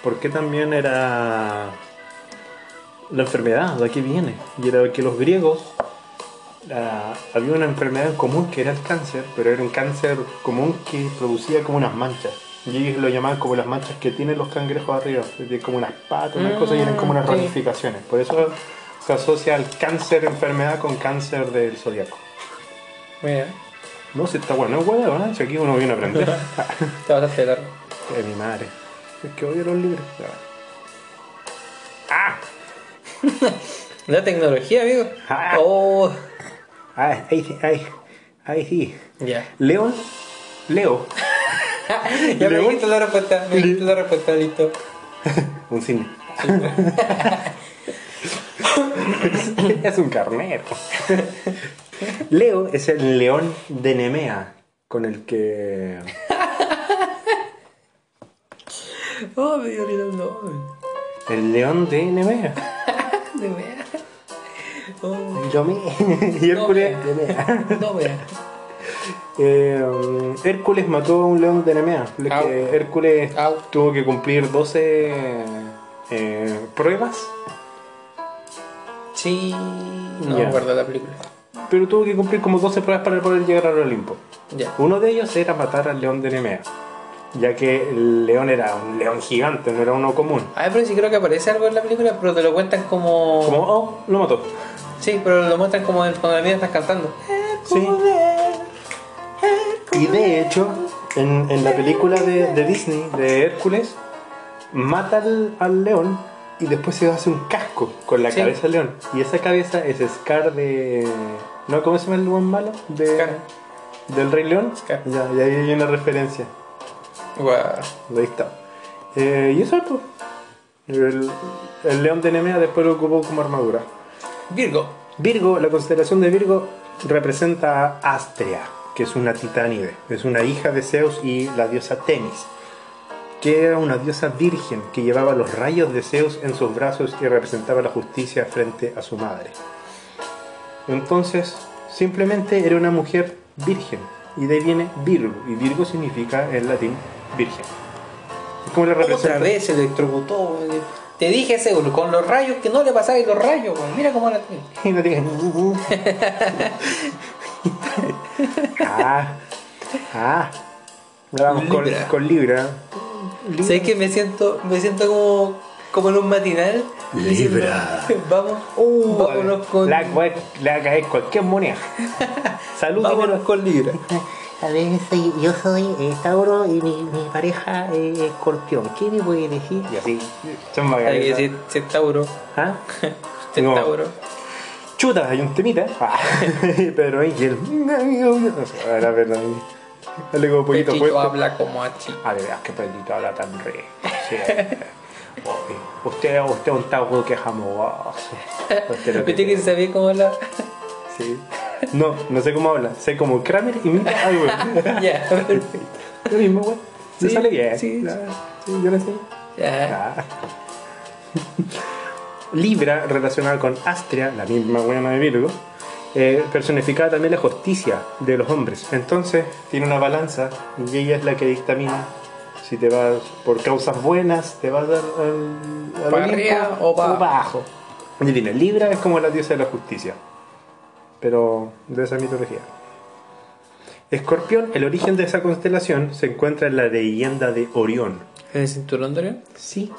S1: ¿por qué también era la enfermedad? ¿De aquí viene? Y era que los griegos había una enfermedad en común que era el cáncer, pero era un cáncer común que producía como unas manchas. Y ellos lo llamaban como las manchas que tienen los cangrejos arriba, como unas patas, unas
S2: Mm,
S1: cosas y eran como unas
S2: sí.
S1: ramificaciones. Por eso se asocia el cáncer enfermedad con cáncer del zodiaco.
S2: Mira,
S1: No, si está bueno, es huevo, ¿no? Si aquí uno viene a aprender.
S2: te vas a hacer largo.
S1: de mi madre. Es que odio los libros. ¡Ah!
S2: La tecnología, amigo.
S1: Ah.
S2: Oh.
S1: ¡Ay, ay, ay! ¡Ay, sí!
S2: Ya.
S1: León, Leo,
S2: Ya me
S1: León.
S2: dijiste la respuesta. Me dijiste la respuesta, listo.
S1: un cine. es un carnero. Leo es el león de Nemea, con el que.
S2: Oh, me dio el nombre.
S1: El león de Nemea.
S2: De veras. Oh.
S1: Yo me. Y Hércules.
S2: No,
S1: Nemea.
S2: No.
S1: Eh, Hércules mató a un león de Nemea. Hércules
S2: Au.
S1: tuvo que cumplir 12 eh, pruebas,
S2: Sí. No
S1: Ya.
S2: me acuerdo de la película.
S1: pero tuvo que cumplir como 12 pruebas para poder llegar al Olimpo.
S2: Ya.
S1: Uno de ellos era matar al león de Nemea, ya que el león era un león gigante, no era uno común.
S2: Ah, pero sí creo que aparece algo en la película, pero te lo cuentan como.
S1: Como, oh, lo mató.
S2: Sí, pero lo muestran como cuando la niña está cantando.
S1: Sí. Y de hecho, en, en la película de, de Disney, de Hércules, mata al, al león y después se hace un casco con la
S2: Sí.
S1: cabeza del león. Y esa cabeza es Scar de. ¿No? ¿Cómo se llama el león malo? De,
S2: Scar.
S1: ¿Del Rey León?
S2: Scar.
S1: Ya, y ahí hay una referencia.
S2: Guau.
S1: Ahí está. Eh, y eso es pues. El, el león de Nemea después lo ocupó como armadura.
S2: Virgo.
S1: Virgo, la constelación de Virgo representa a Astrea, que es una titánide, es una hija de Zeus y la diosa Temis, que era una diosa virgen que llevaba los rayos de Zeus en sus brazos y representaba la justicia frente a su madre. Entonces, simplemente era una mujer virgen, y de ahí viene Virgo, y Virgo significa en latín virgen. Es como la
S2: Otra
S1: representa-
S2: vez se electrocutó. eh. Te dije seguro, con los rayos que no le pasáis los rayos. Mira cómo la tiene.
S1: Y no tiene- ah, ah. Vamos con, con Libra. Libra.
S2: ¿Sabes que me siento, me siento como, como en un matinal? diciendo,
S1: Libra.
S2: Vamos,
S1: Uh,
S2: vámonos con,
S1: La, we- le va a caer cualquier moneda. Salud,
S2: vámonos con Libra.
S3: A ver, soy- yo soy eh, Tauro y mi, mi pareja es Escorpión. ¿Qué me puede decir?
S1: Y así. Son
S2: Hay que decir, si es Tauro,
S1: ¿Ah?
S2: si es
S1: No.
S2: Tauro.
S1: Chuta, hay un temita. Ah, Pedro Ángel. Ahora, verdad. Dale como fuerte.
S2: habla como así.
S1: A ver, es que Pedrito habla tan re. Sí. Oye, usted, usted es un tauro que jamoso. Usted que-
S2: ¿Viste que se sabía cómo habla?
S1: Sí. No, no sé cómo habla. Sé como Kramer imita a güey.
S2: ya, perfecto.
S1: Lo mismo, güey.
S2: Sí,
S1: sale bien.
S2: sí,
S1: Ah, sí, yo lo sé.
S2: Ya.
S1: Ah. Libra, relacionada con Astria, la misma buena de Virgo, eh, personificada también la justicia de los hombres. Entonces, tiene una balanza y ella es la que dictamina si te vas por causas buenas, te vas al, al, al
S2: ¿Para
S1: Olimpo
S2: arriba o para
S1: abajo. Y tiene, Libra es como la diosa de la justicia, pero de esa mitología. Escorpión, el origen de esa constelación se encuentra en la leyenda de Orión.
S2: ¿En el cinturón de Orión?
S1: Sí,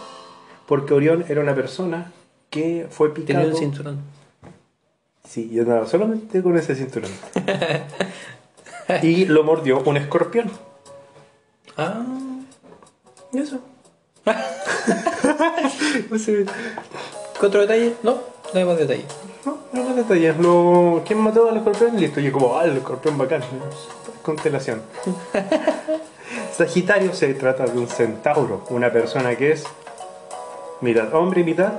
S1: porque Orión era una persona que fue picado.
S2: Tenía un cinturón.
S1: Sí, yo andaba solamente con ese cinturón. y lo mordió un escorpión.
S2: Ah,
S1: Y eso. no sé,
S2: ¿qué otro detalle? No, no hay más detalle.
S1: no, no más detalles. Lo... ¿Quién mató al escorpión? Listo, yo como, ah, el escorpión bacán. Constelación. Sagitario se trata de un centauro, una persona que es mitad hombre y mitad.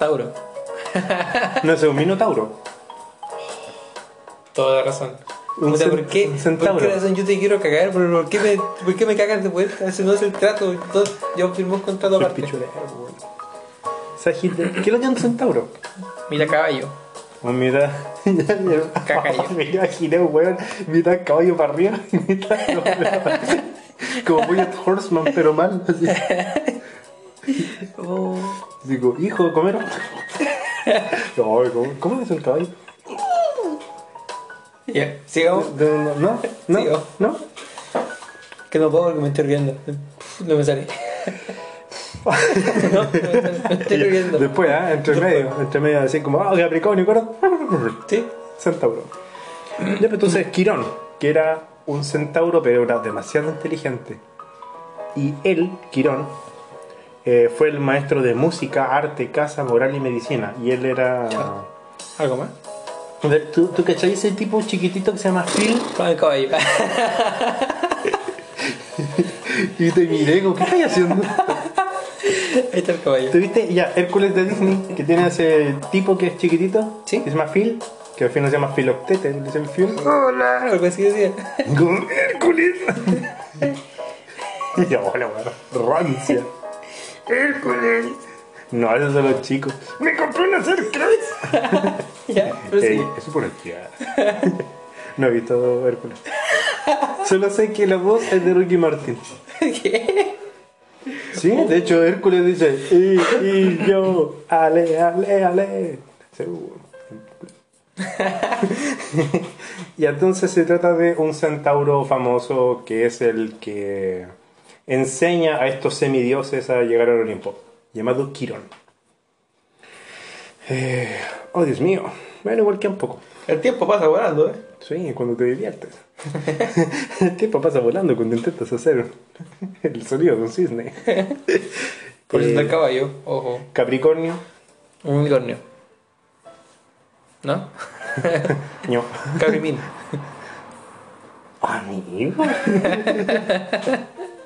S2: Tauro.
S1: No sé, un minotauro.
S2: Toda la razón. O sea, ¿por qué? ¿Por qué razón yo te quiero cagar? ¿Pero ¿Por qué me, por qué me cagan de vuelta? Ese no es el trato. Entonces, yo firmé un contrato aparte.
S1: Sagitario. ¿Qué es lo que es un centauro?
S2: Mira caballo.
S1: Un mitad.
S2: Cacayo.
S1: Me imaginé, weón. Mitad caballo para arriba y mitad. Como voy a Horseman, pero mal. Así.
S2: Oh.
S1: Digo, hijo, comer. ¿Cómo, ¿Cómo es un caballo?
S2: Ya, sigamos.
S1: De- No, no, no.
S2: Sigo.
S1: ¿No?
S2: Que no puedo porque me estoy riendo. No me sale. no, no me sale. Me estoy riendo.
S1: Después, ¿ah? entre medio. Entre medio, así como, ah, Capricornio, ¿coro?
S2: ¿Sí?
S1: Centauro. Ya, pero entonces Quirón, que era un centauro, pero era demasiado inteligente. Y él, Quirón, eh, fue el maestro de música, arte, casa, moral y medicina. Y él era.
S2: ¿Algo más?
S1: ¿Tú, tú cachai ese tipo chiquitito que se llama Phil?
S2: Con el caballo.
S1: Y te miré, como, ¿qué estás haciendo?
S2: Ahí está el caballo.
S1: ¿Tú viste? Ya, Hércules de Disney, que tiene ese tipo que es chiquitito,
S2: Sí.
S1: que se llama Phil, que al fin no se llama Filoctete, le dicen Phil.
S2: Hola. Algo así decía.
S1: Hércules. y yo, hola. Rancia. Hércules. No, esos son los chicos. Me compré una Cercross.
S2: Ya, pero sí.
S1: Ey, eso por el No he visto Hércules. Solo sé que la voz es de Ricky Martin.
S2: ¿Qué?
S1: Sí, de hecho Hércules dice, y, y yo, ale, ale, ale. Seguro. y entonces se trata de un centauro famoso que es el que enseña a estos semidioses a llegar al Olimpo, llamado Quirón. Eh, oh, Dios mío. Bueno, igual que un poco.
S2: El tiempo pasa volando, ¿eh?
S1: Sí, cuando te diviertes. el tiempo pasa volando cuando intentas hacer el sonido de un cisne.
S2: Por eso está el caballo, ojo.
S1: Capricornio,
S2: Un unicornio. ¿No?
S1: ño.
S2: Caprimín.
S1: Amigo.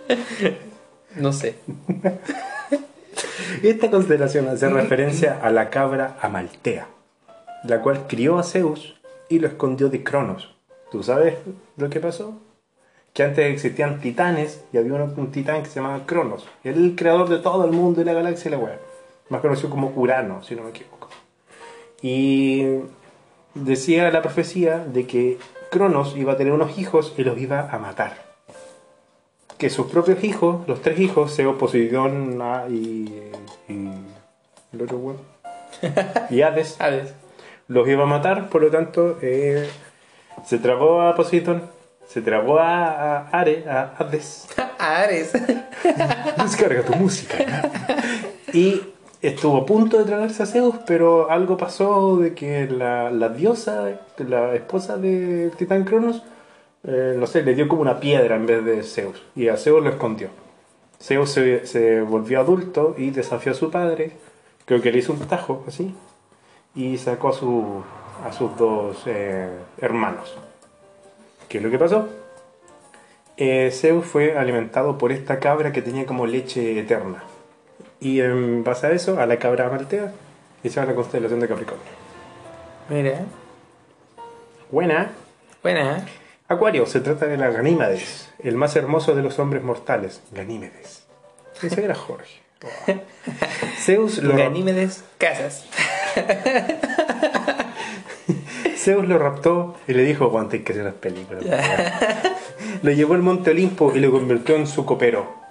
S2: No sé.
S1: Esta constelación hace referencia a la cabra Amaltea, la cual crió a Zeus y lo escondió de Cronos. ¿Tú sabes lo que pasó? Que antes existían titanes y había un titán que se llamaba Cronos. Él el creador de todo el mundo y la galaxia y la web. Más conocido como Urano, si no me equivoco. Y decía la profecía de que Cronos iba a tener unos hijos y los iba a matar que sus propios hijos, los tres hijos, Zeus, Poseidón ah, y, y el otro huevo, y Hades,
S2: Hades.
S1: los iba a matar, por lo tanto, eh, se tragó a Poseidón, se tragó a, a Are- a Hades,
S2: Ares.
S1: descarga tu música, y estuvo a punto de tragarse a Zeus, pero algo pasó de que la, la diosa, la esposa del titán Cronos, eh, no sé, le dio como una piedra en vez de Zeus, y a Zeus lo escondió. Zeus se, se volvió adulto y desafió a su padre, creo que le hizo un tajo así, y sacó a, su, a sus dos eh, hermanos. ¿Qué es lo que pasó? Eh, Zeus fue alimentado por esta cabra que tenía como leche eterna. Y en base a eso, a la cabra maltea, hizo la constelación de Capricornio.
S2: Mira.
S1: Buena.
S2: Buena.
S1: Acuario, se trata de la Ganímedes, el más hermoso de los hombres mortales. Ganímedes. Ese era Jorge. Zeus lo,
S2: Ganímedes Casas.
S1: Zeus lo raptó y le dijo, hay que hacer las películas. lo llevó al monte Olimpo y lo convirtió en su copero.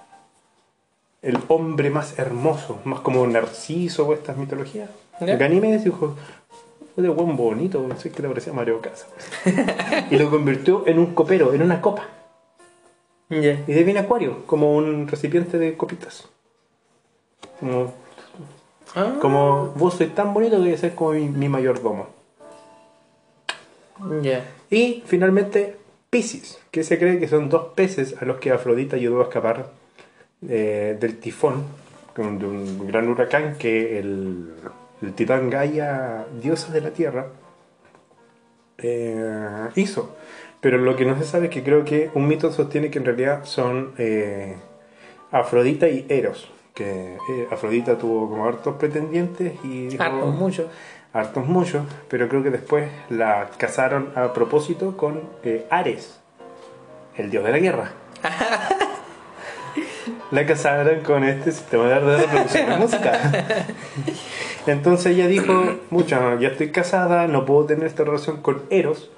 S1: El hombre más hermoso, más como Narciso o estas mitologías.
S2: Ya.
S1: Ganímedes dijo, de buen bonito, sé que le parecía Mario Casas. y lo convirtió en un copero, en una copa. Y de viene Acuario, como un recipiente de copitas. Como,
S2: Ah,
S1: como vos sois tan bonito que voy a ser como mi, mi mayordomo. Y finalmente Pisces, que se cree que son dos peces a los que Afrodita ayudó a escapar eh, del tifón, de un gran huracán que el, el titán Gaia, diosa de la tierra, eh, hizo. Pero lo que no se sabe es que creo que un mito sostiene que en realidad son eh, Afrodita y Eros. Que eh, Afrodita tuvo como hartos pretendientes y dijo,
S2: Hartos mucho.
S1: hartos muchos, pero creo que después la casaron a propósito con eh, Ares, el dios de la guerra. la casaron con este sistema de reproducción de música. Entonces ella dijo, mucha, ya estoy casada, no puedo tener esta relación con Eros,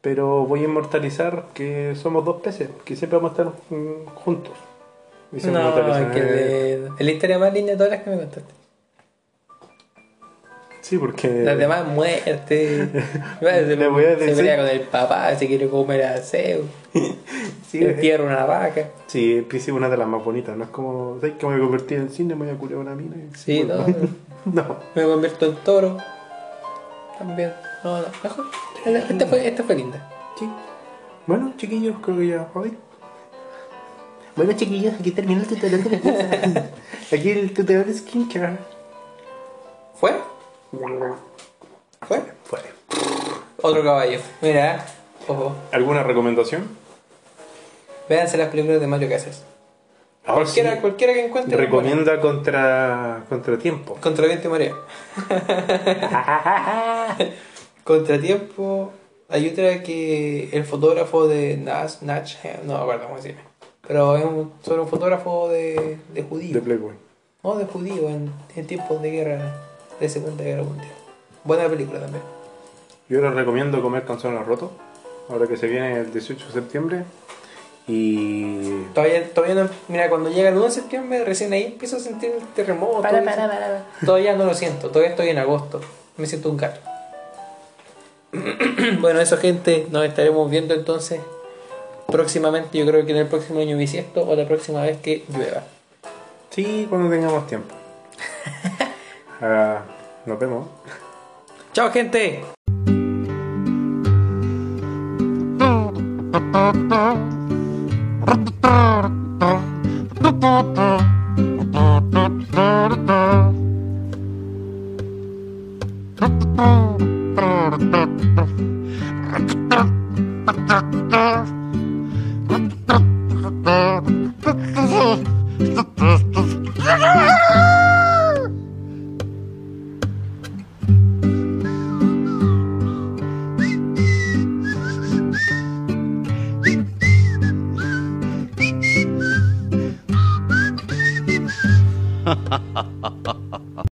S1: pero voy a inmortalizar que somos dos peces, que siempre vamos a estar juntos. Y se
S2: No, que de... La historia más linda de todas las que me contaste.
S1: Sí, porque...
S2: Las demás muerte. se
S1: Le voy a
S2: se
S1: decir-
S2: pelea con el papá, se quiere comer a Zeus.
S1: Sí,
S2: entierra una vaca.
S1: Sí, Pisces es una de las más bonitas, no es como, ¿sabes que me convertir en cine? Me voy a curar una mina.
S2: Sí, no.
S1: no.
S2: Me convierto en toro. También. No, no. Mejor. Esta fue, esta fue linda.
S1: Sí. Bueno, chiquillos, creo que ya hoy.
S3: Bueno, chiquillos, aquí termina el tutorial de belleza.
S1: Aquí el tutorial de skincare.
S2: ¿Fue? ¿Fue?
S1: Fue.
S2: Otro caballo. Mira. Ojo.
S1: ¿Alguna recomendación?
S2: Véanse las películas de Mario Casas.
S1: Ahora
S2: Cualquiera,
S1: sí.
S2: cualquiera que encuentre.
S1: Recomienda contra contratiempo.
S2: Contraviento y marea. Contratiempo. Hay otra que el fotógrafo de Nash, Natch, no me acuerdo cómo se llama. Pero es un- sobre un fotógrafo de, de judío.
S1: De Playboy.
S2: No, de judío en, en tiempos de guerra, de Segunda Guerra Mundial. Buena película también.
S1: Yo les recomiendo comer calzones rotos. ahora que se viene el 18 de septiembre. Y.
S2: Todavía, todavía no. Mira, cuando llega el 1 de septiembre, recién ahí empiezo a sentir el terremoto.
S3: Para, para, para, para.
S2: Todavía no lo siento, todavía estoy en agosto. Me siento un gato. bueno, eso, gente. Nos estaremos viendo entonces próximamente. Yo creo que en el próximo año bisiesto o la próxima vez que llueva.
S1: Sí, cuando tengamos tiempo. Ah, nos vemos.
S2: ¡Chao, gente!
S4: ha ha